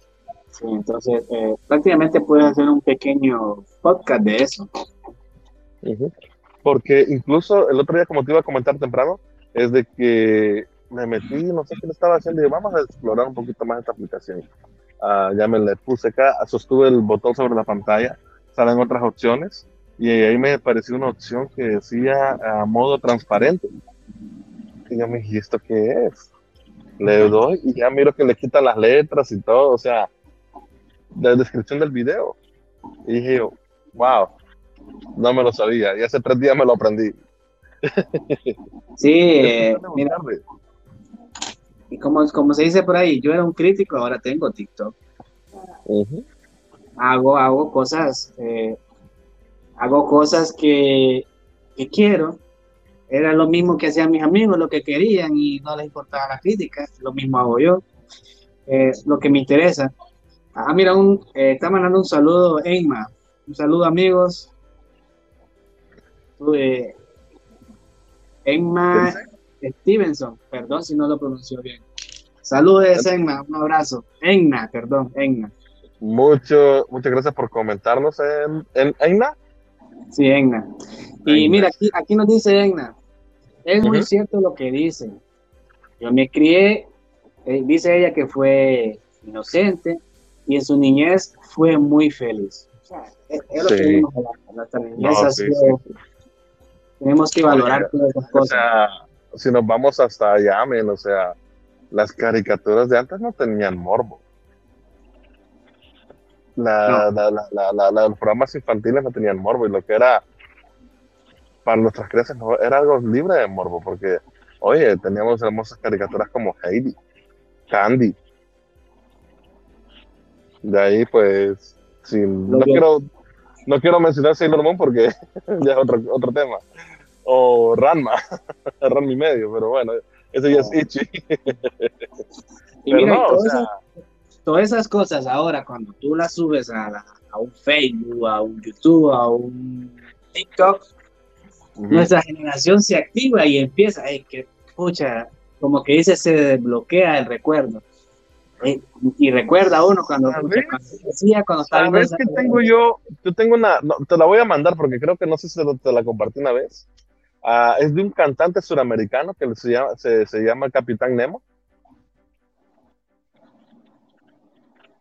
Sí, entonces, eh, prácticamente puedes hacer un pequeño podcast de eso. Porque incluso el otro día, como te iba a comentar temprano, es de que me metí, no sé qué le estaba haciendo, y vamos a explorar un poquito más esta aplicación. Uh, ya me le puse acá, sostuve el botón sobre la pantalla, salen otras opciones, y ahí me apareció una opción que decía a modo transparente. Y yo me dije, ¿esto qué es? Le doy y ya miro que le quita las letras y todo, o sea, la descripción del video. Y dije yo, wow, no me lo sabía, y hace tres días me lo aprendí. Sí, eh, mira, y como, como se dice por ahí, yo era un crítico, ahora tengo TikTok. Hago, hago cosas, eh, hago cosas que, que, quiero. Era lo mismo que hacían mis amigos, lo que querían y no les importaba la crítica. Lo mismo hago yo. Eh, lo que me interesa. Ah, mira, un, eh, está mandando un saludo, Eima. Un saludo, amigos. Eh, Emma Stevenson, perdón si no lo pronunció bien. Saludos, Enna, un abrazo. Enna, perdón, Enna. Mucho, muchas gracias por comentarnos en, en Enna. Sí, Enna. Y mira, aquí, aquí nos dice Enna. Es muy cierto lo que dice. Yo me crié, eh, dice ella que fue inocente y en su niñez fue muy feliz. O sea, es, lo que vimos nuestra niñez. Tenemos que valorar todas esas cosas. O sea, si nos vamos hasta allá, men, o sea, las caricaturas de antes no tenían morbo. La, los programas infantiles no tenían morbo y lo que era para nuestras crianzas era algo libre de morbo porque, oye, teníamos hermosas caricaturas como Heidi, Candy. De ahí, pues, no, quiero, no quiero mencionar Sailor Moon porque ya es otro, otro tema. O Ranma, Ranma y medio, pero bueno, eso ya es Ichi. y mira, todas, esas, cosas ahora, cuando tú las subes a, un Facebook, a un YouTube, a un TikTok, nuestra generación se activa y empieza, ay, que pucha, como que dice, se desbloquea el recuerdo. y recuerda uno cuando, cuando decía, cuando estaba ¿Sabes que tengo yo? Yo tengo una, te la voy a mandar porque creo que no sé si te la compartí una vez. Ah, es de un cantante suramericano que se llama, se, se llama Capitán Nemo.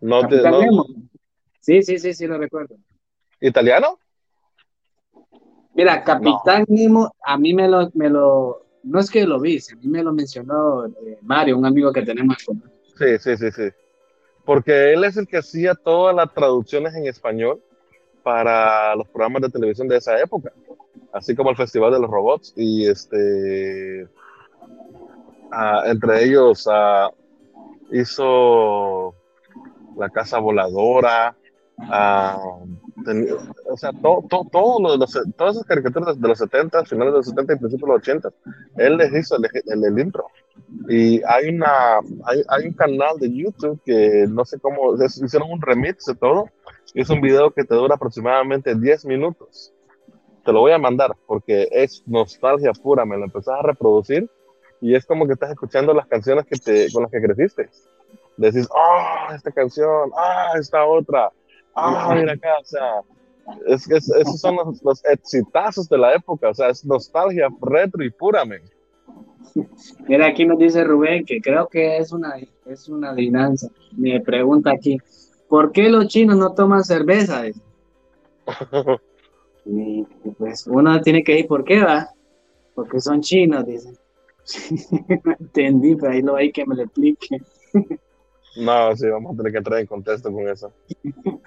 No Nemo. Sí, sí, sí, sí, lo recuerdo. ¿Italiano? Mira, Capitán Nemo, a mí me lo, me lo, no es que lo vi, a mí me lo mencionó eh, Mario, un amigo que tenemos. Sí, sí, sí, sí. Porque él es el que hacía todas las traducciones en español para los programas de televisión de esa época así como el Festival de los Robots, y este, ah, entre ellos ah, hizo La Casa Voladora, ah, o sea, todo, todo, lo de los, todas esas caricaturas de los 70, finales de los 70 y principios de los 80, él les hizo el, el, intro. Y hay, una, hay, hay, un canal de YouTube que no sé cómo, hicieron un remix de todo. Es un video que te dura aproximadamente 10 minutos te lo voy a mandar porque es nostalgia pura, me lo empezás a reproducir y es como que estás escuchando las canciones que te, con las que creciste. Decís, ah, esta canción, ah, esta otra, ah, mira acá, o sea, es que esos son los, los, exitazos de la época, o sea, es nostalgia retro y pura, men. Mira, aquí nos dice Rubén que creo que es una, es una adivinanza. Me pregunta aquí, ¿por qué los chinos no toman cerveza? Y, pues uno tiene que ir, ¿por qué va? Porque son chinos, dicen. no entendí, pero ahí lo hay que me lo explique. No, sí, vamos a tener que entrar en contexto con eso.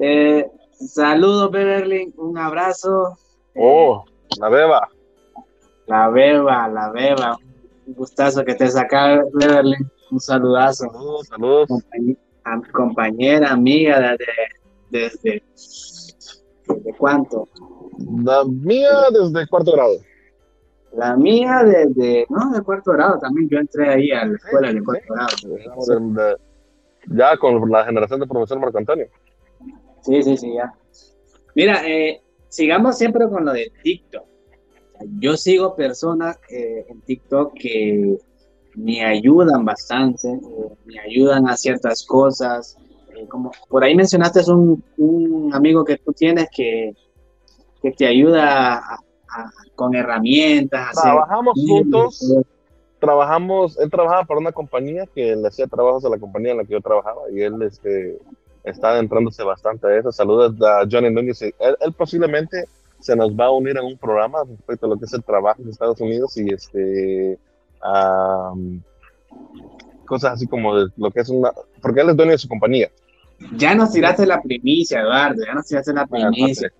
eh, saludos, Beverly, un abrazo. Oh, la beba. La beba, la beba. Un gustazo que te saca, Beverly. Un saludazo. Saludos, saludos. compañera, amiga desde, desde, cuánto? La mía desde cuarto grado. La mía desde, no, de cuarto grado también. Yo entré ahí a la escuela de cuarto grado. ya con la generación de profesor Marco Antonio. Sí, sí, sí, ya. Mira, eh, sigamos siempre con lo de TikTok. Yo sigo personas eh, en TikTok que me ayudan bastante, eh, me ayudan a ciertas cosas. Eh, como por ahí mencionaste es un, un, amigo que tú tienes que, que te ayuda con herramientas. Trabajamos juntos, trabajamos, él trabajaba para una compañía que le hacía trabajos a la compañía en la que yo trabajaba y él este, está adentrándose bastante a eso. Saludos a Johnny Núñez. Él, él, posiblemente se nos va a unir en un programa respecto a lo que es el trabajo en Estados Unidos y este cosas así como de lo que es una, porque él es dueño de su compañía. Ya nos tiraste la primicia, Eduardo, ya nos tiraste la primicia.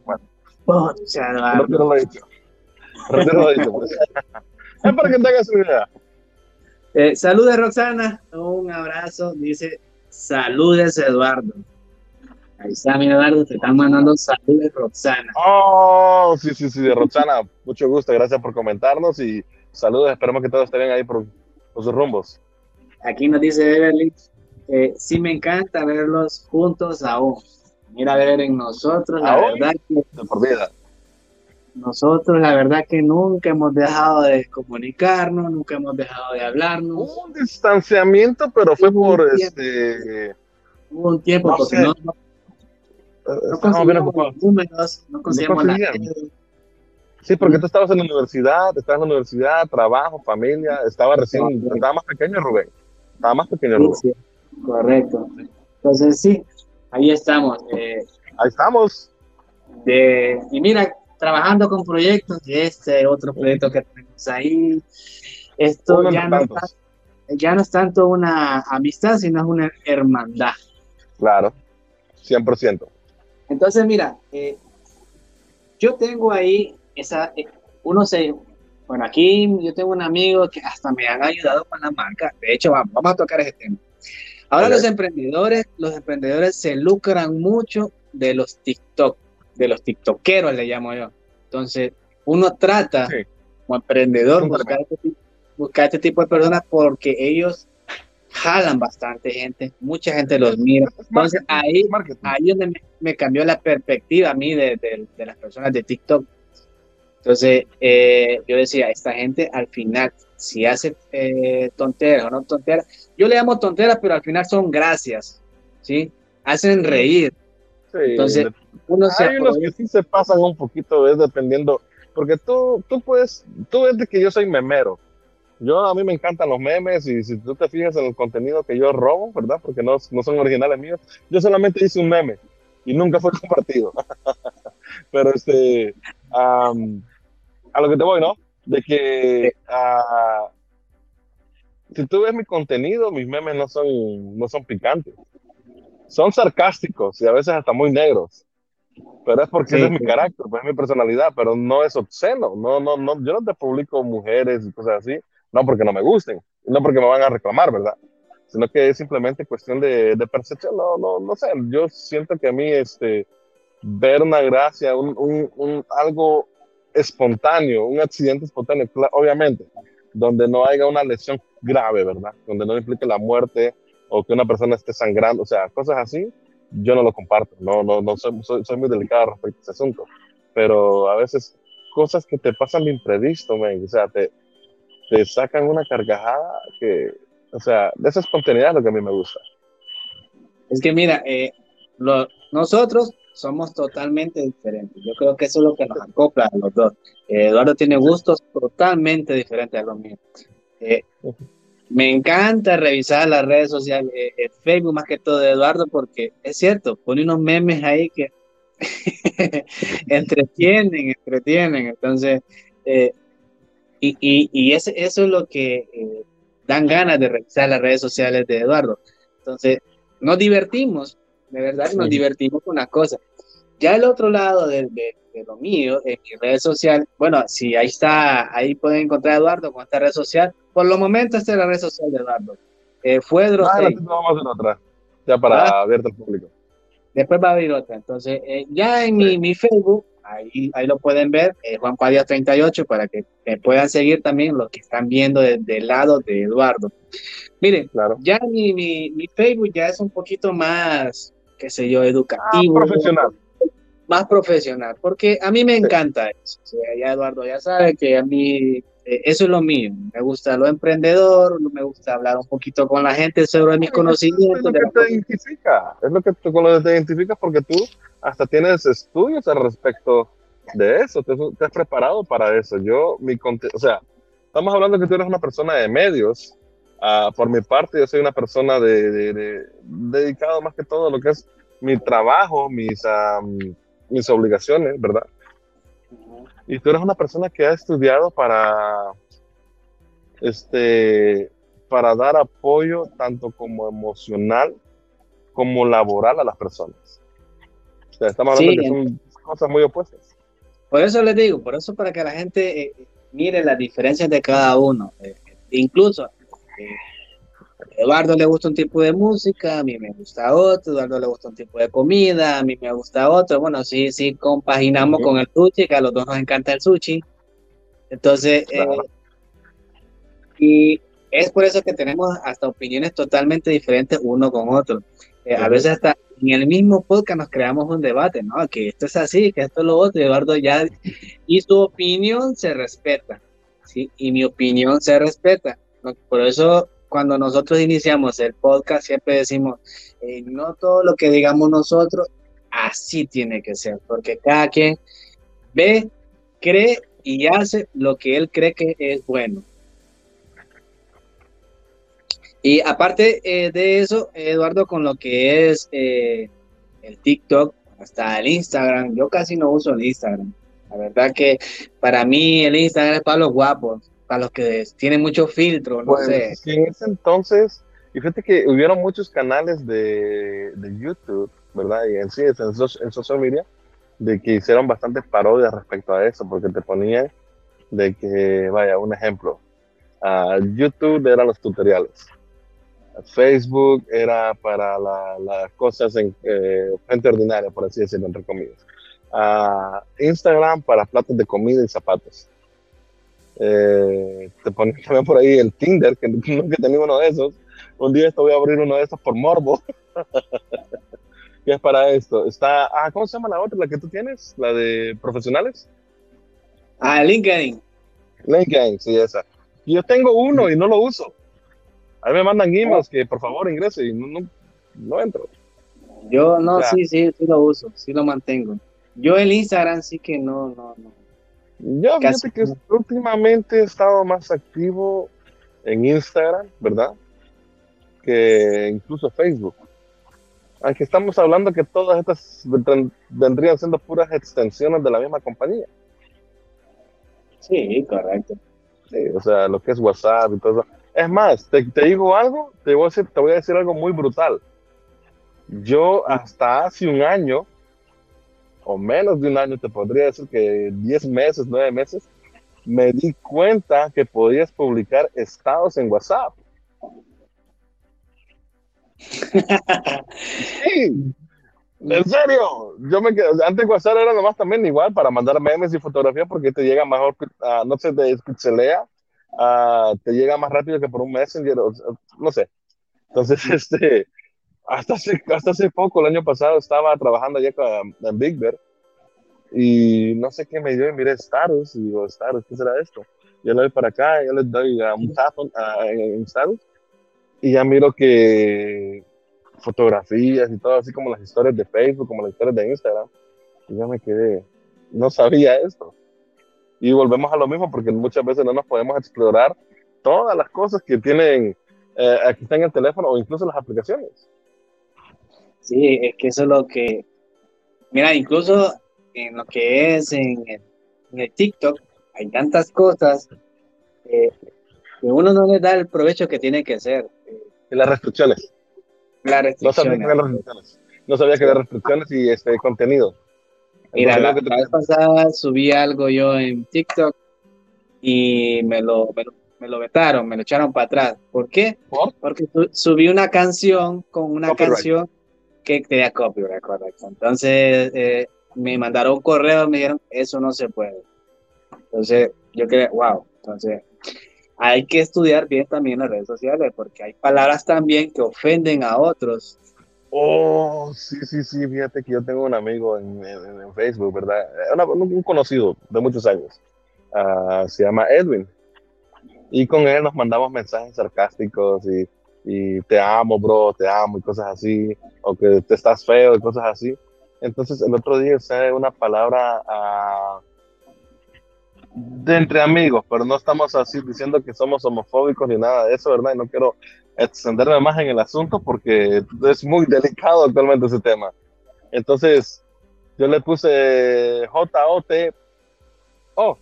Pocha, Eduardo. No lo he dicho. Dicho. Pues. es para que tengas una idea. Eh, saludes, Roxana. Un abrazo. Dice, saludes, Eduardo. Ahí está, mi Eduardo. Te están mandando saludes, Roxana. Oh, sí, sí, sí, Roxana. Mucho gusto. Gracias por comentarnos y Saludos, esperemos que todos estén ahí por, sus rumbos. Aquí nos dice eh, sí me encanta verlos juntos aún. Mira, ver en nosotros, la verdad que... De por vida. Nosotros, la verdad que nunca hemos dejado de comunicarnos, nunca hemos dejado de hablarnos. un distanciamiento, pero fue por este... Hubo un tiempo, porque no, no, no conseguíamos números, no conseguíamos la Sí, porque tú estabas en la universidad, estabas en la universidad, trabajo, familia, estaba recién, estaba más pequeño Rubén, estaba más pequeño Rubén. Sí, correcto. Entonces sí, ahí estamos. Eh, ahí estamos. De, y mira, trabajando con proyectos, este otro proyecto que tenemos ahí, esto ya no, ya no, es tanto una amistad, sino es una hermandad. Claro, 100%. Entonces, mira, eh, yo tengo ahí esa, eh, uno se, bueno, aquí yo tengo un amigo que hasta me han ayudado con la marca. De hecho, vamos, a tocar ese tema. Ahora los emprendedores, los emprendedores se lucran mucho de los TikTok, de los TikTokeros le llamo yo. Entonces, uno trata como emprendedor buscar este, buscar este, tipo de personas porque ellos jalan bastante gente, mucha gente los mira. Entonces, ahí, ahí donde me, cambió la perspectiva a mí de, de las personas de TikTok entonces, eh, yo decía, esta gente al final, si hace eh, tonteras o no tonteras, yo le llamo tonteras, pero al final son gracias, ¿sí? Hacen reír. Sí, Entonces, uno hay unos que sí se pasan un poquito, es dependiendo, porque tú, tú puedes, tú ves de que yo soy memero. Yo, a mí me encantan los memes y si tú te fijas en el contenido que yo robo, ¿verdad? Porque no, no son originales míos, yo solamente hice un meme y nunca fue compartido. pero este, a lo que te voy, ¿no? De que uh, si tú ves mi contenido, mis memes no son, no son picantes. Son sarcásticos y a veces hasta muy negros. Pero es porque ese es mi carácter, pues es mi personalidad, pero no es obsceno. No, no, no, yo no te publico mujeres y cosas así, no porque no me gusten, no porque me van a reclamar, ¿verdad? Sino que es simplemente cuestión de, de percepción. No, no, no sé. Yo siento que a mí, este, ver una gracia, un, un, un algo espontáneo, un accidente espontáneo, obviamente, donde no haya una lesión grave, ¿verdad? Donde no implique la muerte o que una persona esté sangrando, o sea, cosas así, yo no lo comparto, no, no, no soy, soy, muy delicado respecto a ese asunto, pero a veces cosas que te pasan de imprevisto, o sea, te, te sacan una carcajada que, o sea, de esa espontaneidad es lo que a mí me gusta. Es que mira, eh, lo, nosotros somos totalmente diferentes. Yo creo que eso es lo que nos acopla a los dos. Eh, Eduardo tiene gustos totalmente diferentes a los míos. Eh, me encanta revisar las redes sociales, eh, Facebook más que todo de Eduardo, porque es cierto, pone unos memes ahí que entretienen, entretienen. Entonces, eh, y, y, y eso es lo que eh, dan ganas de revisar las redes sociales de Eduardo. Entonces, nos divertimos, de verdad nos divertimos con las cosas. Ya el otro lado de, de, lo mío, en mi red social, bueno, si ahí está, ahí pueden encontrar a Eduardo con esta red social. Por lo momentos, esta es la red social de Eduardo. Eh, fue ah, vamos a otra, ya para ¿Ah? abierto al público. Después va a abrir otra. Entonces, eh, ya en mi, mi, Facebook, ahí, ahí lo pueden ver, eh, Juan Padilla 38, para que me puedan seguir también los que están viendo desde el lado de Eduardo. Miren, claro. ya mi, mi, mi, Facebook ya es un poquito más, qué sé yo, educativo. Ah, profesional. Más profesional, porque a mí me encanta eso. ya Eduardo ya sabe que a mí eh, eso es lo mío. Me gusta lo emprendedor, me gusta hablar un poquito con la gente sobre mis conocimientos. Es lo que te identifica, es lo que tú, con lo que te identificas porque tú hasta tienes estudios al respecto de eso, te, has preparado para eso. Yo, mi o sea, estamos hablando que tú eres una persona de medios. Uh, por mi parte, yo soy una persona de, de, dedicado más que todo a lo que es mi trabajo, mis, mis obligaciones, ¿verdad? Y tú eres una persona que ha estudiado para, este, para dar apoyo tanto como emocional como laboral a las personas. O sea, estamos hablando de que son cosas muy opuestas. Por eso les digo, por eso para que la gente eh, mire las diferencias de cada uno. Eh, incluso eh, Eduardo le gusta un tipo de música, a mí me gusta otro, Eduardo le gusta un tipo de comida, a mí me gusta otro. Bueno, sí, sí, compaginamos con el sushi, que a los dos nos encanta el sushi. Entonces, eh, y es por eso que tenemos hasta opiniones totalmente diferentes uno con otro. Eh, a veces hasta en el mismo podcast nos creamos un debate, ¿no? Que esto es así, que esto es lo otro, Eduardo ya, y su opinión se respeta, ¿sí? Y mi opinión se respeta. Por eso cuando nosotros iniciamos el podcast siempre decimos, eh, no todo lo que digamos nosotros, así tiene que ser, porque cada quien ve, cree y hace lo que él cree que es bueno. Y aparte eh, de eso, Eduardo, con lo que es eh, el TikTok, hasta el Instagram, yo casi no uso el Instagram. La verdad que para mí el Instagram es para los guapos para los que tienen mucho filtro, no pues, sé. en ese entonces, y fíjate que hubieron muchos canales de, de YouTube, ¿verdad? Y en sí, en, en, social media, de que hicieron bastantes parodias respecto a eso, porque te ponían de que, vaya, un ejemplo, YouTube eran los tutoriales, Facebook era para las cosas en eh, gente ordinaria, por así decirlo, entre comillas. Instagram para platos de comida y zapatos. Eh, te ponen también por ahí el Tinder, que nunca he tenido uno de esos. Un día esto voy a abrir uno de esos por morbo. ¿Qué es para esto? Está, ah, ¿cómo se llama la otra, la que tú tienes? ¿La de profesionales? Ah, LinkedIn. LinkedIn, sí, esa. Yo tengo uno y no lo uso. A mí me mandan emails que por favor ingrese y no, no, entro. Yo no, sí, sí, sí lo uso, sí lo mantengo. Yo el Instagram sí que no, no, no. Yo fíjate que últimamente he estado más activo en Instagram, ¿verdad? Que incluso Facebook. Aunque estamos hablando que todas estas vendrían siendo puras extensiones de la misma compañía. Sí, correcto. Sí, o sea, lo que es WhatsApp y todo eso. Es más, te, te digo algo, te voy, a decir, te voy a decir algo muy brutal. Yo hasta hace un año o menos de un año, te podría decir que 10 meses, 9 meses, me di cuenta que podías publicar estados en WhatsApp. sí, en serio, yo me antes WhatsApp era nomás también igual para mandar memes y fotografías porque te llega mejor, uh, no se te despixelea, uh, te llega más rápido que por un Messenger, no sé. Entonces, este, hasta hace, hasta hace poco, el año pasado, estaba trabajando allá en Big Bear y no sé qué me dio y miré Status y digo, Status, ¿qué será esto? Yo le doy para acá, yo le doy un tap en Status y ya miro que fotografías y todo, así como las historias de Facebook, como las historias de Instagram. Y yo me quedé, no sabía esto. Y volvemos a lo mismo porque muchas veces no nos podemos explorar todas las cosas que tienen, eh, aquí están en el teléfono o incluso las aplicaciones. Sí, es que eso es lo que, Mira, incluso en lo que es en el, TikTok, hay tantas cosas que uno no le da el provecho que tiene que ser. Y las restricciones. Las restricciones. No sabía que había restricciones. No sabía que había restricciones y este contenido. Mira, la, vez pasada subí algo yo en TikTok y me lo, me lo, vetaron, me lo echaron para atrás. ¿Por qué? Porque subí una canción con una canción que tenía copyright, correcto. Entonces eh, me mandaron un correo, me dijeron, eso no se puede. Entonces yo creí, wow, entonces hay que estudiar bien también las redes sociales porque hay palabras también que ofenden a otros Oh, sí, sí, sí, fíjate que yo tengo un amigo en, Facebook, ¿verdad? un conocido de muchos años. Ah, se llama Edwin. Y con él nos mandamos mensajes sarcásticos y, te amo, bro, te amo y cosas así, o que te estás feo y cosas así. Entonces el otro día usé una palabra uh, de entre amigos, pero no estamos así diciendo que somos homofóbicos ni nada de eso, ¿verdad? Y no quiero extenderme más en el asunto porque es muy delicado actualmente ese tema. Entonces, yo le puse J-O-T-O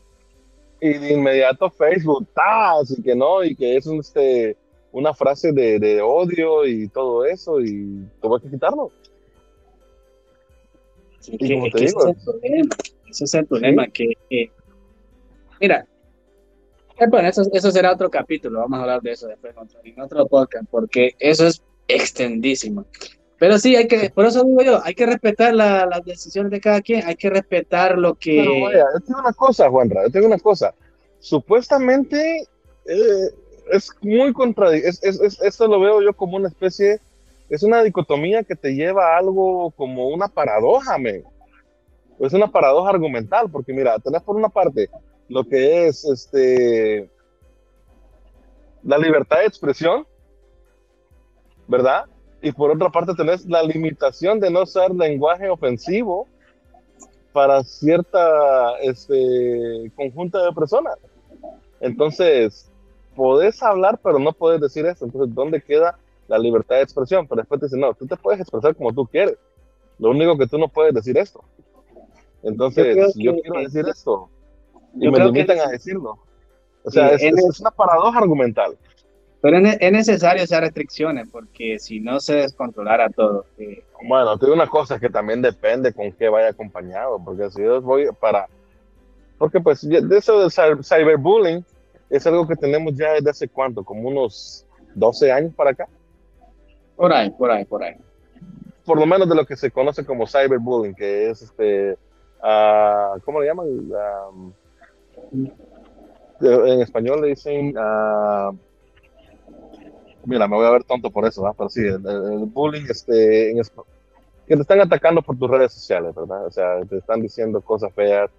y de inmediato Facebook, así que no, y que es este, una frase de, de odio y todo eso, y tuve que quitarlo. Sí, que, ese, es el problema, ese es el problema, que, mira, eh, bueno, eso, eso será otro capítulo, vamos a hablar de eso después en otro podcast, porque eso es extendísimo. Pero sí, hay que, por eso digo yo, hay que respetar las decisiones de cada quien, hay que respetar lo que... Pero vaya, yo tengo una cosa, Juanra, yo tengo una cosa. Supuestamente eh, es muy contradictorio, es, esto lo veo yo como una especie, es una dicotomía que te lleva a algo como una paradoja, me. Es una paradoja argumental, porque mira, tenés por una parte lo que es este, la libertad de expresión, ¿verdad? Y por otra parte tenés la limitación de no usar lenguaje ofensivo para cierta este, conjunta de personas. Entonces, podés hablar, pero no podés decir eso. Entonces, ¿dónde queda la libertad de expresión? Pero después te dicen, no, tú te puedes expresar como tú quieres. Lo único que tú no puedes decir esto. Entonces, yo, quiero decir esto y me limitan a decirlo. O sea, es, una paradoja argumental. Pero es, necesario esas restricciones porque si no se descontrolara todo. Eh, bueno, te digo una cosa que también depende con qué vaya acompañado, porque si yo voy para... Porque pues de eso del cyberbullying es algo que tenemos ya desde hace cuánto, como unos 12 años para acá. Por ahí, por ahí, por ahí. Por lo menos de lo que se conoce como cyberbullying, que es este, uh, ¿cómo le llaman? En español le dicen, uh, mira, me voy a ver tonto por eso, ¿verdad? pero sí, el, bullying, este, en, que te están atacando por tus redes sociales, ¿verdad? O sea, te están diciendo cosas feas.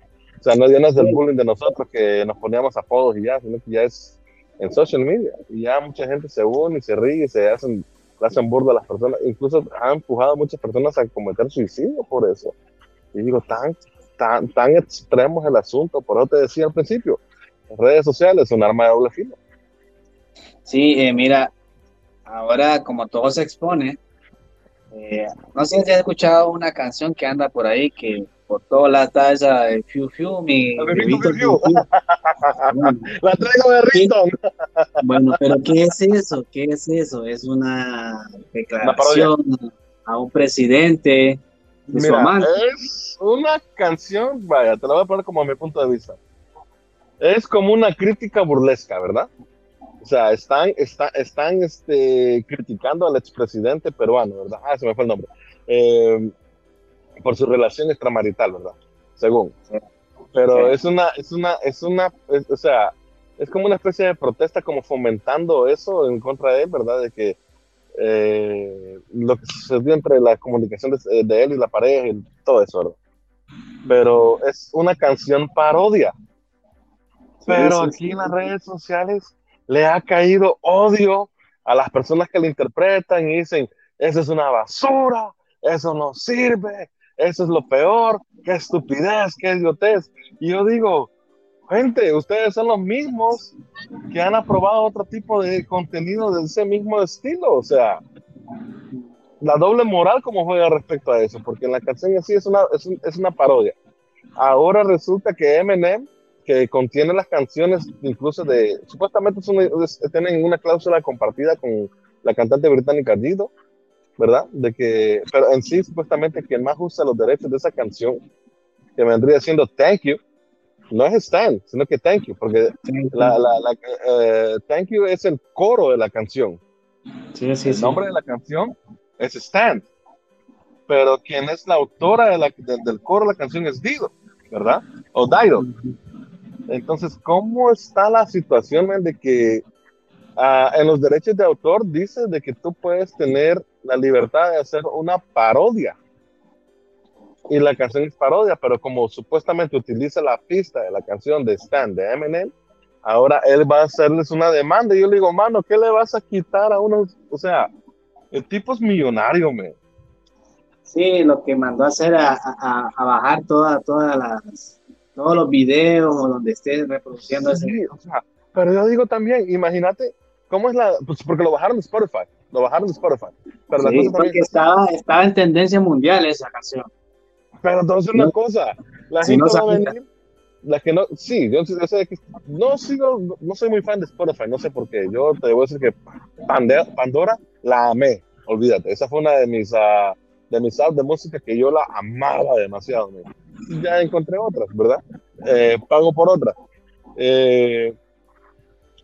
O sea, no, ya no es del bullying de nosotros que nos poníamos apodos y ya, sino que ya es en social media. Y ya mucha gente se une y se ríe y se hacen, hacen burla a las personas. Incluso han empujado a muchas personas a cometer suicidio por eso. Y digo, tan tan, tan extremo es el asunto. Por eso te decía al principio, redes sociales son un arma de doble filo. Sí, eh, mira, ahora como todo se expone, eh, no sé si has escuchado una canción que anda por ahí que por toda la talla de Fiu Fiu, mi La traigo de Rinton. Bueno, pero ¿qué es eso? ¿Qué es eso? Es una declaración a un presidente Mira, es una canción, vaya, te la voy a poner como a mi punto de vista. Es como una crítica burlesca, ¿verdad? O sea, están, está, están este, criticando al expresidente peruano, ¿verdad? Ah, se me fue el nombre. Eh, por su relación extramarital, ¿verdad? Según. Pero es una, es una, es una, o sea, es como una especie de protesta, como fomentando eso en contra de él, ¿verdad? De que eh, lo que sucedió entre la comunicación de, él y la pareja y todo eso, Pero es una canción parodia. Pero aquí en las redes sociales le ha caído odio a las personas que le interpretan y dicen, eso es una basura, eso no sirve, eso es lo peor, qué estupidez, qué idiotez. Y yo digo, gente, ustedes son los mismos que han aprobado otro tipo de contenido de ese mismo estilo, o sea, la doble moral como juega respecto a eso, porque en la canción en es una, es, una parodia. Ahora resulta que Eminem, que contiene las canciones incluso de, supuestamente tienen una cláusula compartida con la cantante británica Dido, ¿verdad? De que, pero en sí supuestamente quien más usa los derechos de esa canción, que vendría siendo Thank You, no es Stan, sino que Thank You, porque la, la, la eh, Thank You es el coro de la canción. Sí, sí, el nombre de la canción es Stan, pero quien es la autora de la, del coro de la canción es Dido, ¿verdad? O Dido. Entonces, ¿cómo está la situación de que uh, en los derechos de autor dice de que tú puedes tener la libertad de hacer una parodia? Y la canción es parodia, pero como supuestamente utiliza la pista de la canción de Stan de Eminem, ahora él va a hacerles una demanda. Y yo le digo, mano, ¿qué le vas a quitar a unos? O sea, el tipo es millonario, me. Sí, lo que mandó a hacer a, a, a bajar todas todas las todos los videos o donde esté reproduciendo ese. O sea, pero yo digo también, imagínate cómo es la. Pues porque lo bajaron de Spotify. Lo bajaron de Spotify. Pero sí, porque estaba, estaba en tendencia mundial esa canción. Pero entonces una cosa, la gente no va a venir, la que no, sí, yo, yo, sé que no sigo, no soy muy fan de Spotify, no sé por qué. Yo te voy a decir que Pandora la amé, olvídate, esa fue una de mis, uh, de mis apps de música que yo la amaba demasiado. Ya encontré otras, ¿verdad? Eh, pago por otras. Eh,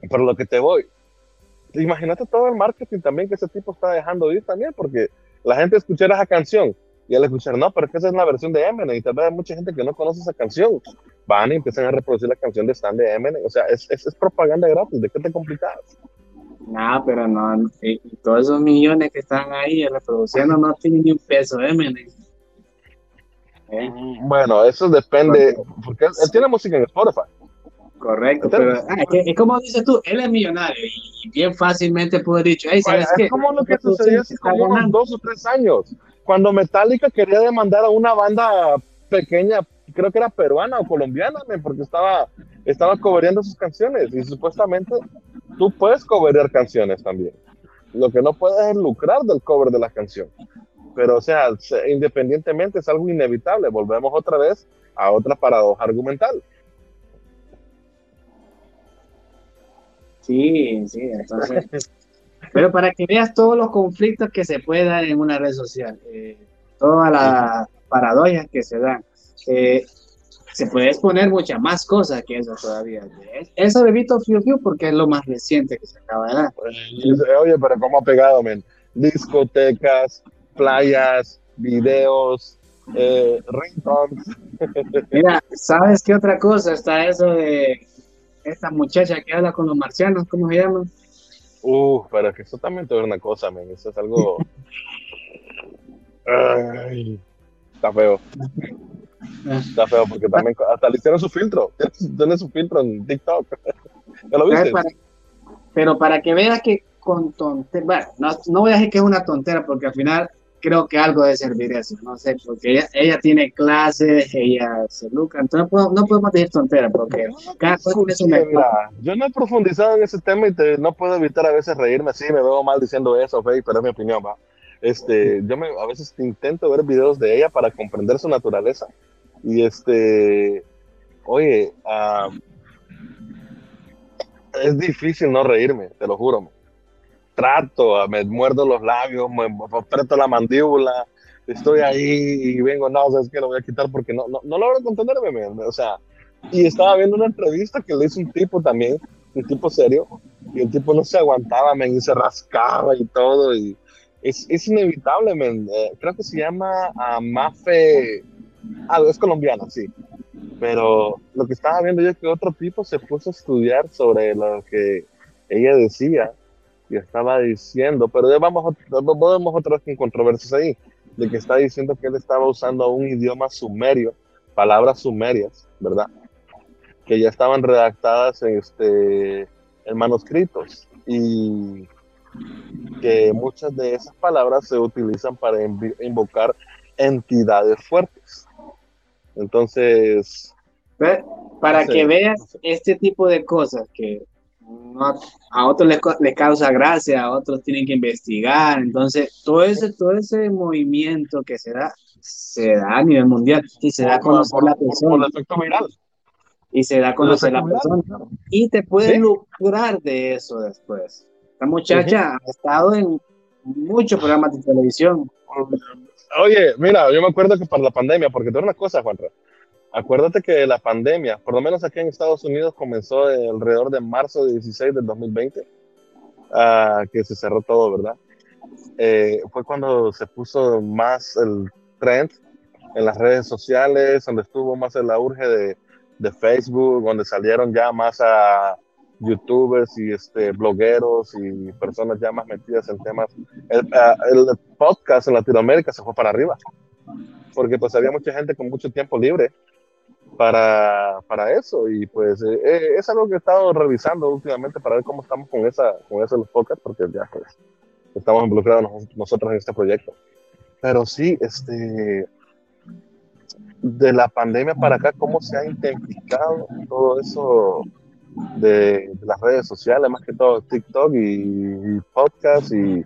pero lo que te voy, imagínate todo el marketing también que ese tipo está dejando ir también, porque la gente escuchara esa canción y al escuchar, no, pero es que esa es la versión de Eminem y tal vez hay mucha gente que no conoce esa canción. Van y empiezan a reproducir la canción de Stan de Eminem. O sea, es, es, es propaganda gratis. ¿De qué te complicas? No, pero no, y, todos esos millones que están ahí reproduciendo no tienen ni un peso Eminem. ¿Eh? Bueno, eso depende, porque él, tiene música en Spotify. Correcto, pero ah, es, como dices tú, él es millonario y bien fácilmente pudo haber dicho, hey, ¿sabes Es como lo que sucedió hace como unos dos o tres años cuando Metallica quería demandar a una banda pequeña, creo que era peruana o colombiana, porque estaba, estaba cobereando sus canciones y supuestamente tú puedes coberear canciones también. Lo que no puedes es lucrar del cover de la canción. Pero, o sea, independientemente es algo inevitable. Volvemos otra vez a otra paradoja argumental. Sí, sí, entonces Pero para que veas todos los conflictos que se pueden dar en una red social, eh, todas las paradojas que se dan, eh, se puede exponer muchas más cosas que eso todavía. Eso de Vito Fiu Fiu porque es lo más reciente que se acaba de dar. Oye, pero ¿cómo ha pegado, men? Discotecas, playas, videos, eh, ringtones. Mira, ¿sabes qué otra cosa? Está eso de esta muchacha que habla con los marcianos, ¿cómo se llama? Uh, pero es que eso también te una cosa, men. Eso es algo. Ay, está feo. Está feo porque también hasta le hicieron su filtro. Tiene su filtro en TikTok. ¿Ya lo viste? pero para que veas que con tontería. Bueno, no, no voy a decir que es una tontera porque al final creo que algo de servir eso, no sé, porque ella, ella tiene clases, ella se luca, entonces no, no podemos decir tonteras, porque cada eso me... yo no he profundizado en ese tema y te, no puedo evitar a veces reírme, sí, me veo mal diciendo eso, Faye, pero es mi opinión, va. Este, yo me, a veces intento ver videos de ella para comprender su naturaleza y este, oye, uh, es difícil no reírme, te lo juro trato, me muerdo los labios, me apreto la mandíbula, estoy ahí y vengo, no, sabes que lo voy a quitar porque no, no, no logro contenerme, o sea, y estaba viendo una entrevista que le hizo un tipo también, un tipo serio, y el tipo no se aguantaba, men, y se rascaba y todo, y es, es inevitable, men. Eh, creo que se llama Mafe, ah, es colombiana, sí, pero lo que estaba viendo yo es que otro tipo se puso a estudiar sobre lo que ella decía y estaba diciendo, pero ya vamos, vamos otra vez con controversias ahí, de que está diciendo que él estaba usando un idioma sumerio, palabras sumerias, ¿verdad? Que ya estaban redactadas en, este, en manuscritos y que muchas de esas palabras se utilizan para invocar entidades fuertes. Entonces... Para que veas este tipo de cosas que a otros les, causa gracia, a otros tienen que investigar. Entonces, todo ese, todo ese movimiento que se da, se da a nivel mundial y se da a conocer la persona. Y se da a conocer la persona. Y te puedes lucrar de eso después. Esta muchacha ha estado en muchos programas de televisión. Oye, mira, yo me acuerdo que para la pandemia, porque tú una cosa, Juan Acuérdate que la pandemia, por lo menos aquí en Estados Unidos, comenzó alrededor de marzo 16 del 2020, ah, que se cerró todo, ¿verdad? Eh, fue cuando se puso más el trend en las redes sociales, donde estuvo más el auge de, de Facebook, donde salieron ya más a youtubers y este, blogueros y personas ya más metidas en temas. El, ah, el, podcast en Latinoamérica se fue para arriba, porque pues había mucha gente con mucho tiempo libre para, para eso. Y pues eh, eh, es algo que he estado revisando últimamente para ver cómo estamos con esa con eso de los podcasts, porque ya pues, estamos involucrados nosotros en este proyecto. Pero sí, este de la pandemia para acá, cómo se ha intensificado todo eso de, las redes sociales, más que todo TikTok y, podcast y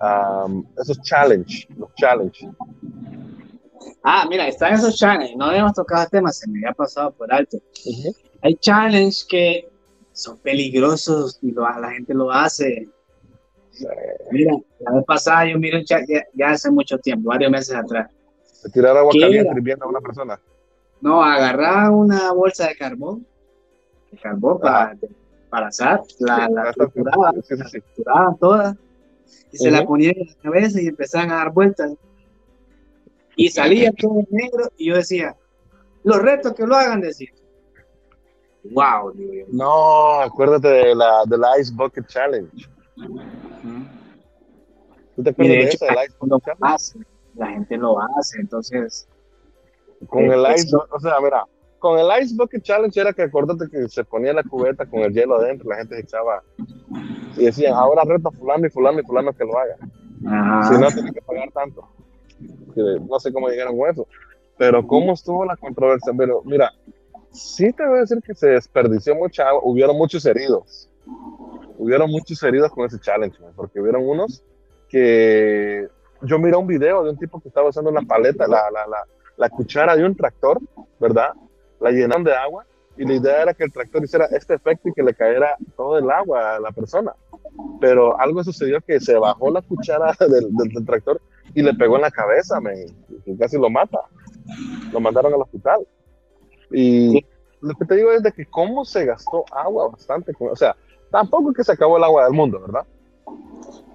um, esos challenge, los challenge. Ah, mira, están esos challenges. No habíamos tocado temas, se me había pasado por alto. Hay challenges que son peligrosos y la gente lo hace. Mira, la vez pasada yo miro un chat ya, hace mucho tiempo, varios meses atrás. ¿De tirar agua caliente viendo a una persona? No, agarrar una bolsa de carbón, de carbón para, para asar, la, la trituraban, toda, y se la ponían en la cabeza y empezaban a dar vueltas y salía todo negro y yo decía, los retos que lo hagan decir. Wow, No, acuérdate de la, de la Ice Bucket Challenge. ¿Tú te acuerdas de, eso? La, Ice Bucket Challenge? la gente lo hace, entonces. Con el eh, Ice, o sea, mira, con el Ice Bucket Challenge era que acuérdate que se ponía la cubeta con el hielo adentro, la gente se echaba y decían, ahora reto a fulano y fulano y fulano que lo haga. Si no, tiene que pagar tanto no sé cómo llegaron con eso, pero cómo estuvo la controversia. Pero mira, sí te voy a decir que se desperdició mucha agua, hubieron muchos heridos, hubieron muchos heridos con ese challenge, porque hubieron unos que yo miré un video de un tipo que estaba usando una paleta, la, la, la, la cuchara de un tractor, ¿verdad? La llenaron de agua y la idea era que el tractor hiciera este efecto y que le cayera todo el agua a la persona. Pero algo sucedió que se bajó la cuchara del, del tractor y le pegó en la cabeza, me, casi lo mata. Lo mandaron al hospital. Y lo que te digo es de que cómo se gastó agua bastante. o sea, tampoco es que se acabó el agua del mundo, ¿verdad?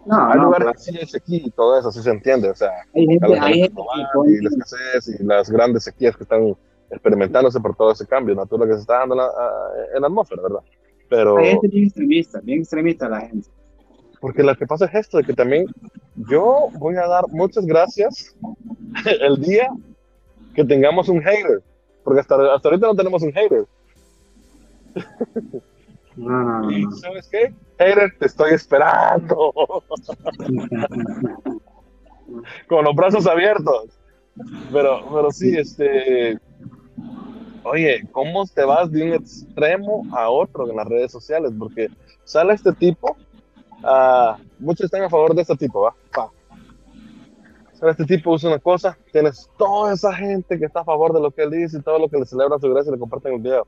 No, hay lugares que sí hay sequía y todo eso, sí se entiende. O sea, hay gente, hay gente y la escasez y las grandes sequías que están experimentándose por todo ese cambio natural que se está dando en la, en la atmósfera, ¿verdad? Pero... Hay gente bien extremista, bien extremista la gente. Porque lo que pasa es esto, de que también yo voy a dar muchas gracias el día que tengamos un hater. Porque hasta, hasta ahorita no tenemos un hater. No, no, no. ¿Sabes qué? Hater, te estoy esperando. Con los brazos abiertos. Pero, pero sí, este. Oye, ¿cómo te vas de un extremo a otro en las redes sociales? Porque sale este tipo Ah, muchos están a favor de este tipo, ¿va? este tipo usa una cosa, tienes toda esa gente que está a favor de lo que él dice y todo lo que le celebra su gracia y le comparten el video.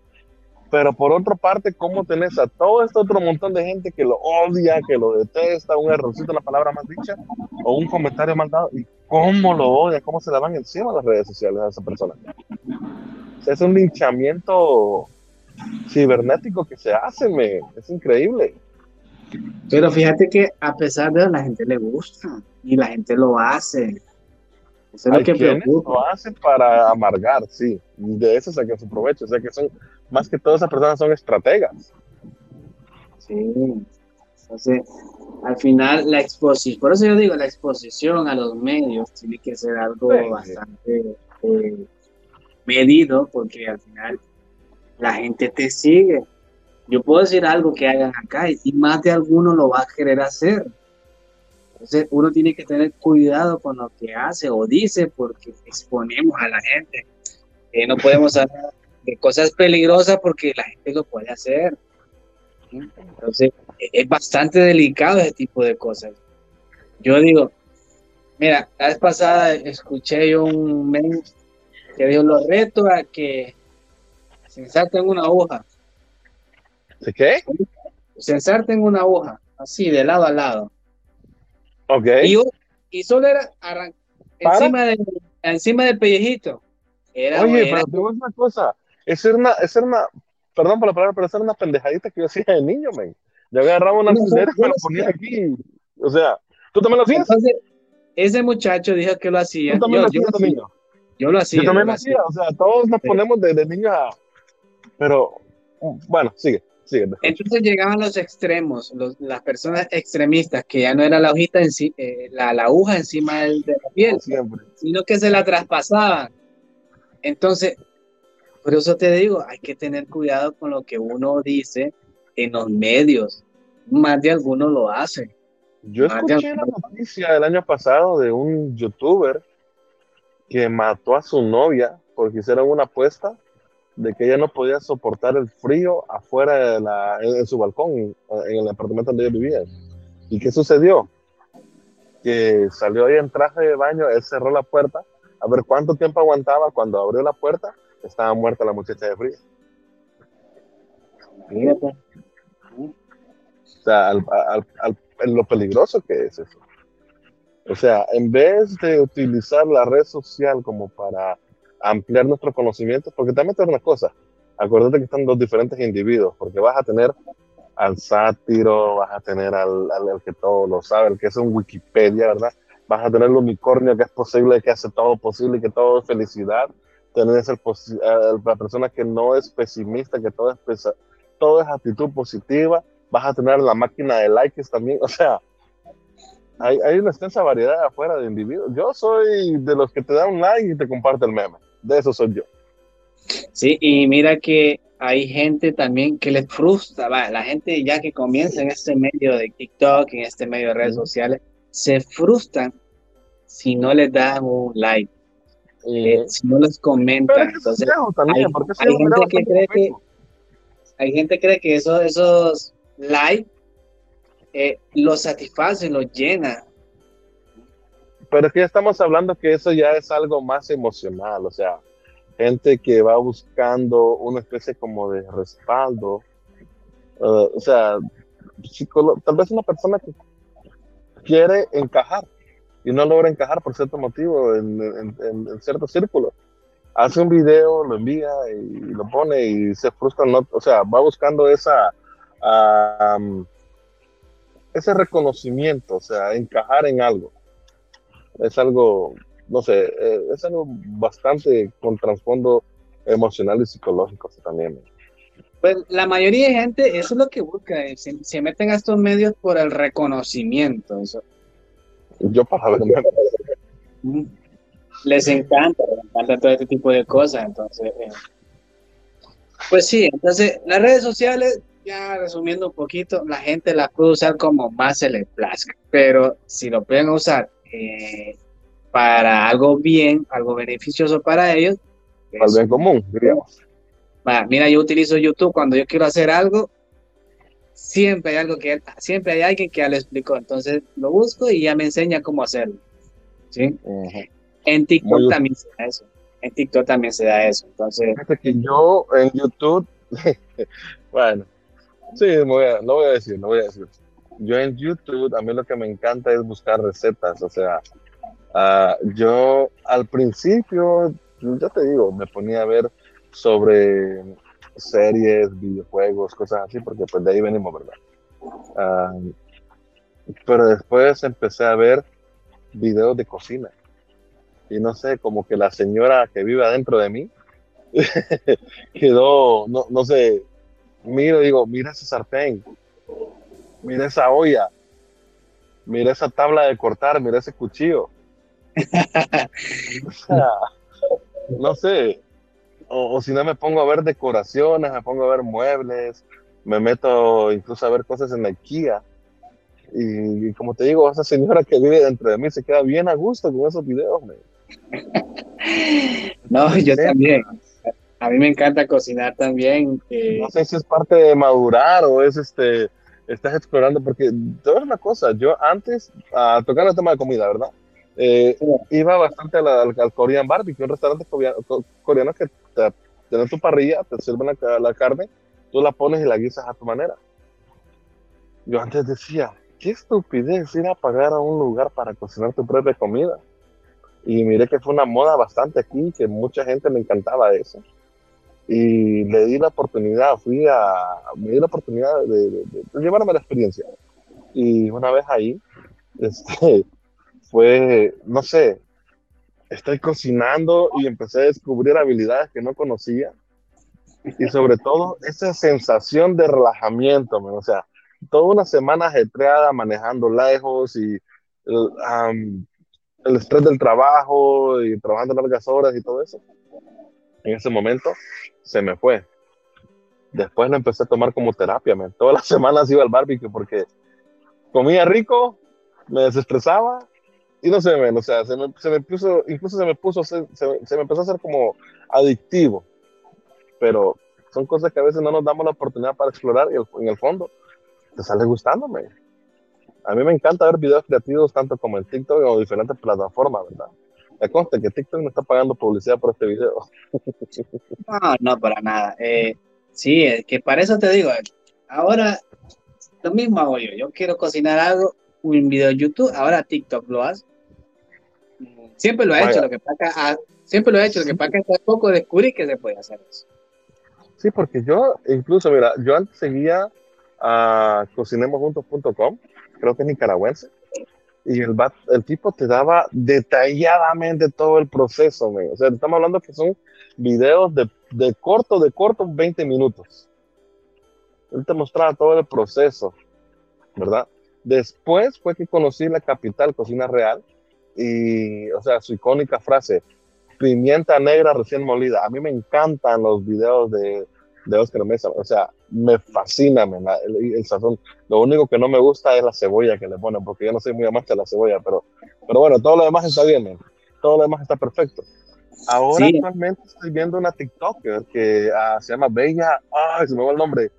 Pero por otra parte, ¿cómo tenés a todo este otro montón de gente que lo odia, que lo detesta, un errorcito, una palabra más dicha, o un comentario mal dado, y cómo lo odia, cómo se le van encima las redes sociales a esa persona? es un linchamiento cibernético que se hace, me, es increíble. Pero fíjate que a pesar de eso, la gente le gusta y la gente lo hace. Eso es lo que preocupa. Lo hacen para amargar, sí. De eso sacan su provecho. O sea que son, más que todas esas personas son estrategas. Sí. Entonces, al final, la exposición, por eso yo digo, la exposición a los medios tiene que ser algo bastante eh, medido, porque al final la gente te sigue yo puedo decir algo que hagan acá y más de alguno lo va a querer hacer. Entonces uno tiene que tener cuidado con lo que hace o dice porque exponemos a la gente. no podemos hablar de cosas peligrosas porque la gente lo puede hacer. Entonces, es bastante delicado ese tipo de cosas. Yo digo, mira, la vez pasada escuché yo un men que dijo, los reto a que se ensarten una hoja. ¿De qué? Se ensarten una hoja, así, de lado a lado. Ok. Y, solo era encima, de, encima del pellejito. Era, Oye, pero te voy una cosa. Era una, era una, perdón por la palabra, pero esa era una pendejadita que yo hacía de niño, men. Yo agarraba una alfiler y me la ponía aquí. O sea, ¿tú también lo hacías? Entonces, ese muchacho dijo que lo hacía. ¿Tú también yo, lo hacías yo, niño? Yo lo hacía. Yo también lo hacía. O sea, todos nos ponemos de, de niños a... Pero, bueno, sigue. Entonces llegaban los extremos, los, las personas extremistas, que ya no era la hojita en sí, eh, la, la, aguja encima de la piel, sino que se la traspasaban. Entonces, por eso te digo, hay que tener cuidado con lo que uno dice en los medios. Más de algunos lo hacen. Yo escuché la noticia del año pasado de un youtuber que mató a su novia porque hicieron una apuesta de que ella no podía soportar el frío afuera de la, en, su balcón, en el apartamento donde ella vivía. ¿Y qué sucedió? Que salió ahí en traje de baño, él cerró la puerta, a ver cuánto tiempo aguantaba, cuando abrió la puerta, estaba muerta la muchacha de frío. O sea, lo peligroso que es eso. O sea, en vez de utilizar la red social como para ampliar nuestros conocimientos, porque también es una cosa, acuérdate que están dos diferentes individuos, porque vas a tener al sátiro, vas a tener al, al, que todo lo sabe, el que es un Wikipedia, ¿verdad? Vas a tener el unicornio que es posible, que hace todo posible, que todo es felicidad. Tenés el, la persona que no es pesimista, que todo es, todo es actitud positiva. Vas a tener la máquina de likes también. O sea, hay, hay una extensa variedad afuera de individuos. Yo soy de los que te dan un like y te comparte el meme de eso soy yo. Sí, y mira que hay gente también que les frustra, la gente ya que comienza en este medio de TikTok, en este medio de redes sociales, se frustran si no les dan un like, eh, si no les comentan. Entonces, hay, gente que cree que hay gente cree que eso, esos likes eh, los satisfacen, los llena, pero es que ya estamos hablando que eso ya es algo más emocional, o sea, gente que va buscando una especie como de respaldo, uh, o sea, tal vez una persona que quiere encajar y no logra encajar por cierto motivo en, en, cierto círculo. Hace un video, lo envía y lo pone y se frustra, no, o sea, va buscando esa, ese reconocimiento, o sea, encajar en algo es algo, no sé, eh, es algo bastante con trasfondo emocional y psicológico también. Pues la mayoría de gente, eso es lo que busca, eh, se, meten a estos medios por el reconocimiento. Yo para ver mm. Les encanta, les encanta todo este tipo de cosas, entonces... Eh, pues sí, entonces las redes sociales, ya resumiendo un poquito, la gente las puede usar como más se le plazca, pero si lo pueden usar eh, para algo bien, algo beneficioso para ellos. Para el bien común, diríamos. mira, yo utilizo YouTube cuando yo quiero hacer algo, siempre hay algo que siempre hay alguien que ya lo explicó, entonces lo busco y ya me enseña cómo hacerlo. ¿sí? En TikTok también se da eso. En TikTok también se da eso. Entonces, que yo en YouTube, bueno, sí, no voy a decir, no voy a decir yo en YouTube, a mí lo que me encanta es buscar recetas, o sea, uh, yo al principio, yo te digo, me ponía a ver sobre series, videojuegos, cosas así, porque pues de ahí venimos, ¿verdad? Uh, pero después empecé a ver videos de cocina. Y no sé, como que la señora que vive adentro de mí quedó, no, no sé, miro, digo, mira ese sartén, mira esa olla, mira esa tabla de cortar, mira ese cuchillo. no sé, o, si no me pongo a ver decoraciones, me pongo a ver muebles, me meto incluso a ver cosas en la IKEA. Y, como te digo, esa señora que vive dentro de mí se queda bien a gusto con esos videos. no, yo también. A mí me encanta cocinar también. No sé si es parte de madurar o es este, estás explorando, porque te voy una cosa, yo antes, a tocar el tema de comida, ¿verdad? Eh, iba bastante al, al, Korean Barbecue, un restaurante coreano, que te, tiene tu parrilla, te sirven la, la, carne, tú la pones y la guisas a tu manera. Yo antes decía, qué estupidez ir a pagar a un lugar para cocinar tu propia comida. Y miré que fue una moda bastante aquí, que mucha gente le encantaba eso. Y le di la oportunidad, fui a, me di la oportunidad de, llevarme la experiencia. Y una vez ahí, este, fue, no sé, estoy cocinando y empecé a descubrir habilidades que no conocía. Y sobre todo, esa sensación de relajamiento, o sea, toda una semana ajetreada manejando lejos y el, el estrés del trabajo y trabajando largas horas y todo eso. En ese momento se me fue. Después lo empecé a tomar como terapia, man. Todas las semanas iba al barbecue porque comía rico, me desestresaba y no sé, man, o sea, se me, se me puso, incluso se me puso, se, se, me empezó a hacer como adictivo. Pero son cosas que a veces no nos damos la oportunidad para explorar y en el fondo te sale gustándome. A mí me encanta ver videos creativos tanto como en TikTok o diferentes plataformas, ¿verdad? Me consta que TikTok me está pagando publicidad por este video. No, no, para nada. Eh, sí, es que para eso te digo, ahora lo mismo hago yo. Yo quiero cocinar algo, un video de YouTube, ahora TikTok lo hace. Siempre lo he hecho, lo que pasa, ah, siempre lo he hecho, lo que pasa que hace poco descubrí que se puede hacer eso. Sí, porque yo, incluso, mira, yo antes seguía a cocinemosjuntos.com, creo que es nicaragüense, y el, el tipo te daba detalladamente todo el proceso, o sea, estamos hablando que son videos de, de corto, de corto, 20 minutos. Él te mostraba todo el proceso, ¿verdad? Después fue que conocí la capital Cocina Real y, o sea, su icónica frase, pimienta negra recién molida. A mí me encantan los videos de, de Oscar Mesa, o sea, me fascina el, sazón. Lo único que no me gusta es la cebolla que le ponen, porque yo no soy muy amante de la cebolla, pero, pero bueno, todo lo demás está bien, todo lo demás está perfecto. Ahora actualmente estoy viendo una TikToker que ah, se llama Bella, ay, se me va el nombre,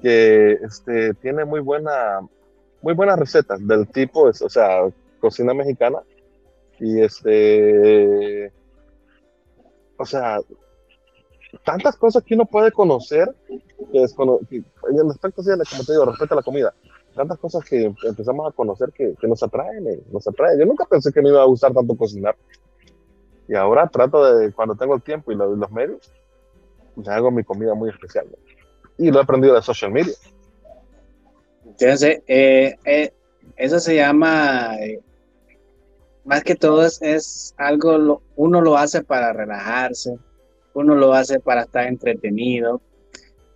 que este, tiene muy buena, muy buenas recetas del tipo, o sea, cocina mexicana. Y este, o sea, tantas cosas que uno puede conocer que, es, en el aspecto, como te digo, a la comida, tantas cosas que empezamos a conocer que, nos atraen, eh, nos atraen. Yo nunca pensé que me iba a gustar tanto cocinar. Y ahora trato de, cuando tengo el tiempo y los, los medios, pues hago mi comida muy especial. Y lo he aprendido de social media. Entonces, eh, eh, eso se llama, más que todo es algo, uno lo hace para relajarse, uno lo hace para estar entretenido,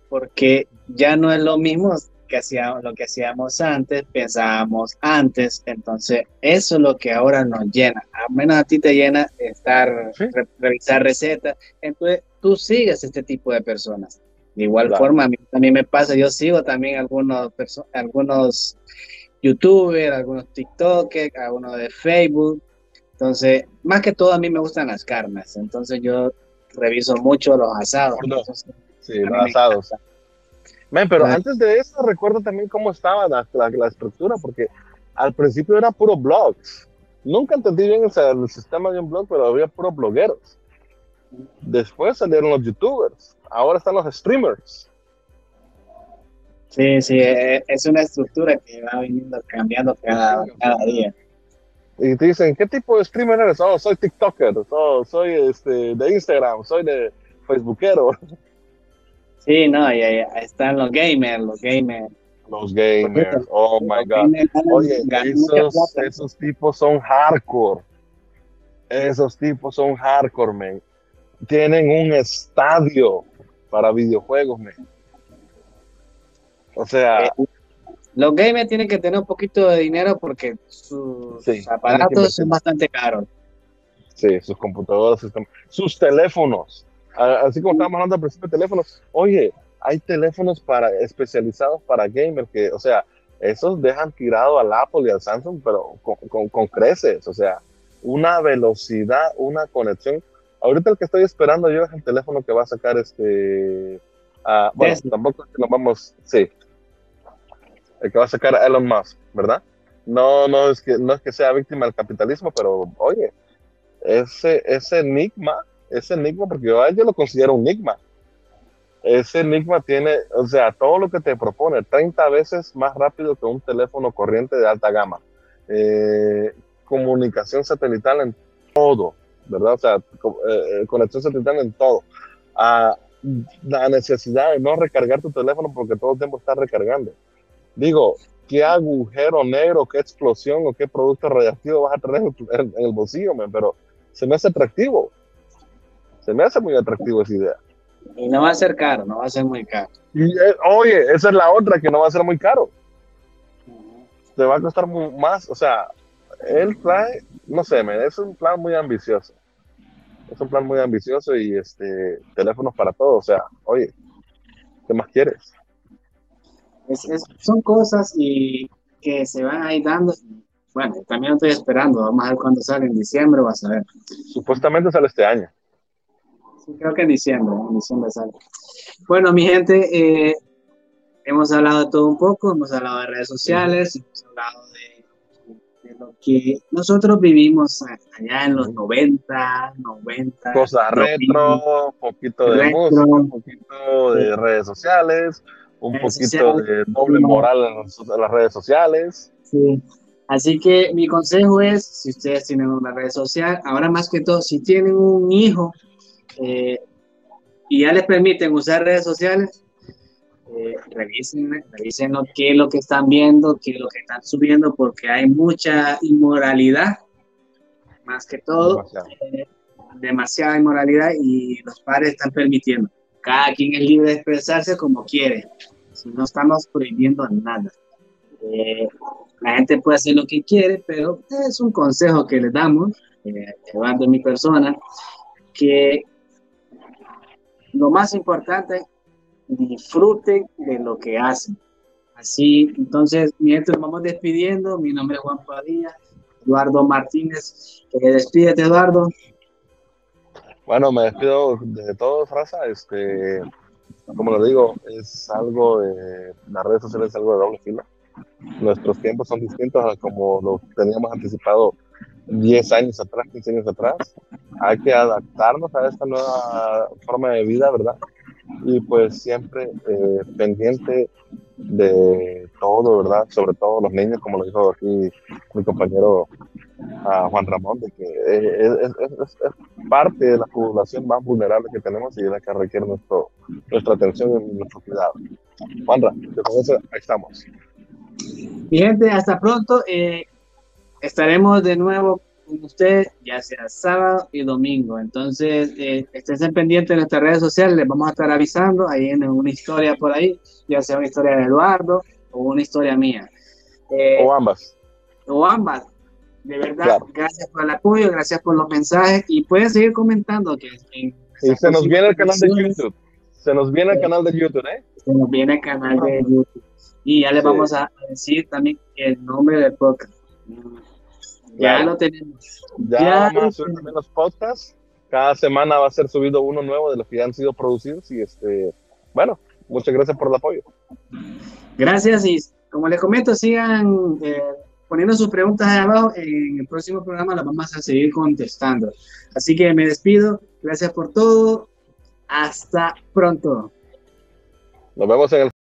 porque ya no es lo mismo que hacíamos, lo que hacíamos antes, pensábamos antes, entonces eso es lo que ahora nos llena, al menos a ti te llena estar, revisar recetas, entonces tú sigues este tipo de personas. De igual forma, a mí también me pasa, yo sigo también algunos, algunos youtubers, algunos TikTokers, algunos de Facebook, entonces, más que todo a mí me gustan las carnes, entonces yo reviso mucho los asados. sí, los asados. pero antes de eso recuerdo también cómo estaba la, la, estructura, porque al principio era puro blogs. Nunca entendí bien el, sistema de un blog, pero había puro blogueros. Después salieron los youtubers, ahora están los streamers. Sí, sí, e, es una estructura que va viniendo cambiando cada, cada día y te dicen, ¿qué tipo de streamer eres? Oh, soy TikToker, oh, soy este, de Instagram, soy de Facebookero. Sí, no, y ahí, están los gamers, los gamers. Los gamers, oh my God. Oye, esos, esos tipos son hardcore. Esos tipos son hardcore, man. Tienen un estadio para videojuegos, man. O sea, eh, los gamers tienen que tener un poquito de dinero porque sus aparatos son bastante caros. Sí, sus computadoras, sus, teléfonos. Así como estábamos hablando al principio de teléfonos, oye, hay teléfonos para especializados para gamers que, o sea, esos dejan tirado al Apple y al Samsung, pero con, con, creces, o sea, una velocidad, una conexión. ahorita el que estoy esperando yo es el teléfono que va a sacar este. Uh, bueno, tampoco es que nos vamos. Sí. El que va a sacar Elon Musk, ¿verdad? No, no es que, no es que sea víctima del capitalismo, pero oye, ese, ese enigma, ese enigma, porque a yo lo considero un enigma. Ese enigma tiene, o sea, todo lo que te propone, 30 veces más rápido que un teléfono corriente de alta gama. Eh, comunicación satelital en todo, ¿verdad? O sea, eh, eh, conexión satelital en todo. Ah, la necesidad de no recargar tu teléfono porque todo el tiempo está recargando. Digo, ¿qué agujero negro, qué explosión o qué producto radiactivo vas a tener en, el bolsillo, pero se me hace atractivo. Se me hace muy atractivo esa idea. Y no va a ser caro, no va a ser muy caro. Y, eh, oye, esa es la otra, que no va a ser muy caro. Te va a costar más, o sea, él trae, no sé, es un plan muy ambicioso. Es un plan muy ambicioso y este, teléfonos para todos, o sea, oye, ¿qué más quieres? Son cosas y que se van ahí dando. Bueno, también estoy esperando, vamos a ver cuándo sale, en diciembre vas a ver. Supuestamente sale este año. Sí, creo que en diciembre, en diciembre sale. Bueno, mi gente, eh, hemos hablado de todo un poco, hemos hablado de redes sociales, hemos hablado de, de, lo que nosotros vivimos allá en los 90, 90. Cosas retro, un poquito de música, un poquito de redes sociales, un poquito de doble moral en las redes sociales. Sí. Así que mi consejo es, si ustedes tienen una red social, ahora más que todo, si tienen un hijo eh, y ya les permiten usar redes sociales, eh, revisen, revisen lo, qué es lo que están viendo, qué es lo que están subiendo, porque hay mucha inmoralidad, más que todo, eh, demasiada inmoralidad y los padres están permitiendo. Cada quien es libre de expresarse como quiere, no estamos prohibiendo nada. Eh, la gente puede hacer lo que quiere, pero es un consejo que le damos, eh, de mi persona, que lo más importante, disfruten de lo que hacen. Así, entonces, mientras vamos despidiendo, mi nombre es Juan Padilla, Eduardo Martínez, que despídete, Eduardo. Bueno, me despido de todos, raza. Este, como lo digo, es algo de las redes sociales es algo de doble fila. Nuestros tiempos son distintos a como lo teníamos anticipado 10 años atrás, 15 años atrás. Hay que adaptarnos a esta nueva forma de vida, ¿verdad? Y pues siempre eh, pendiente de todo, ¿verdad? Sobre todo los niños, como lo dijo aquí mi compañero a Juan Ramón, de que es, parte de la población más vulnerable que tenemos y es la que requiere nuestro, nuestra atención y nuestro cuidado. Juan Ramón, ahí estamos. Mi gente, hasta pronto. Eh, estaremos de nuevo con ustedes, ya sea sábado y domingo. Entonces, eh, estén pendientes de nuestras redes sociales, les vamos a estar avisando. Ahí en una historia por ahí, ya sea una historia de Eduardo o una historia mía. Eh, o ambas. O ambas. De verdad, gracias por el apoyo, gracias por los mensajes y pueden seguir comentando que y se nos viene el canal de YouTube. Se nos viene el canal de YouTube, ¿eh? Se nos viene el canal de YouTube. Y ya les vamos a decir también el nombre del podcast. Ya lo tenemos. Ya, ya a subir los podcasts. Cada semana va a ser subido uno nuevo de los que ya han sido producidos. Y este, bueno, muchas gracias por el apoyo. Gracias y como les comento, sigan eh, poniendo sus preguntas ahí abajo. En el próximo programa las vamos a seguir contestando. Así que me despido. Gracias por todo. Hasta pronto. Nos vemos en el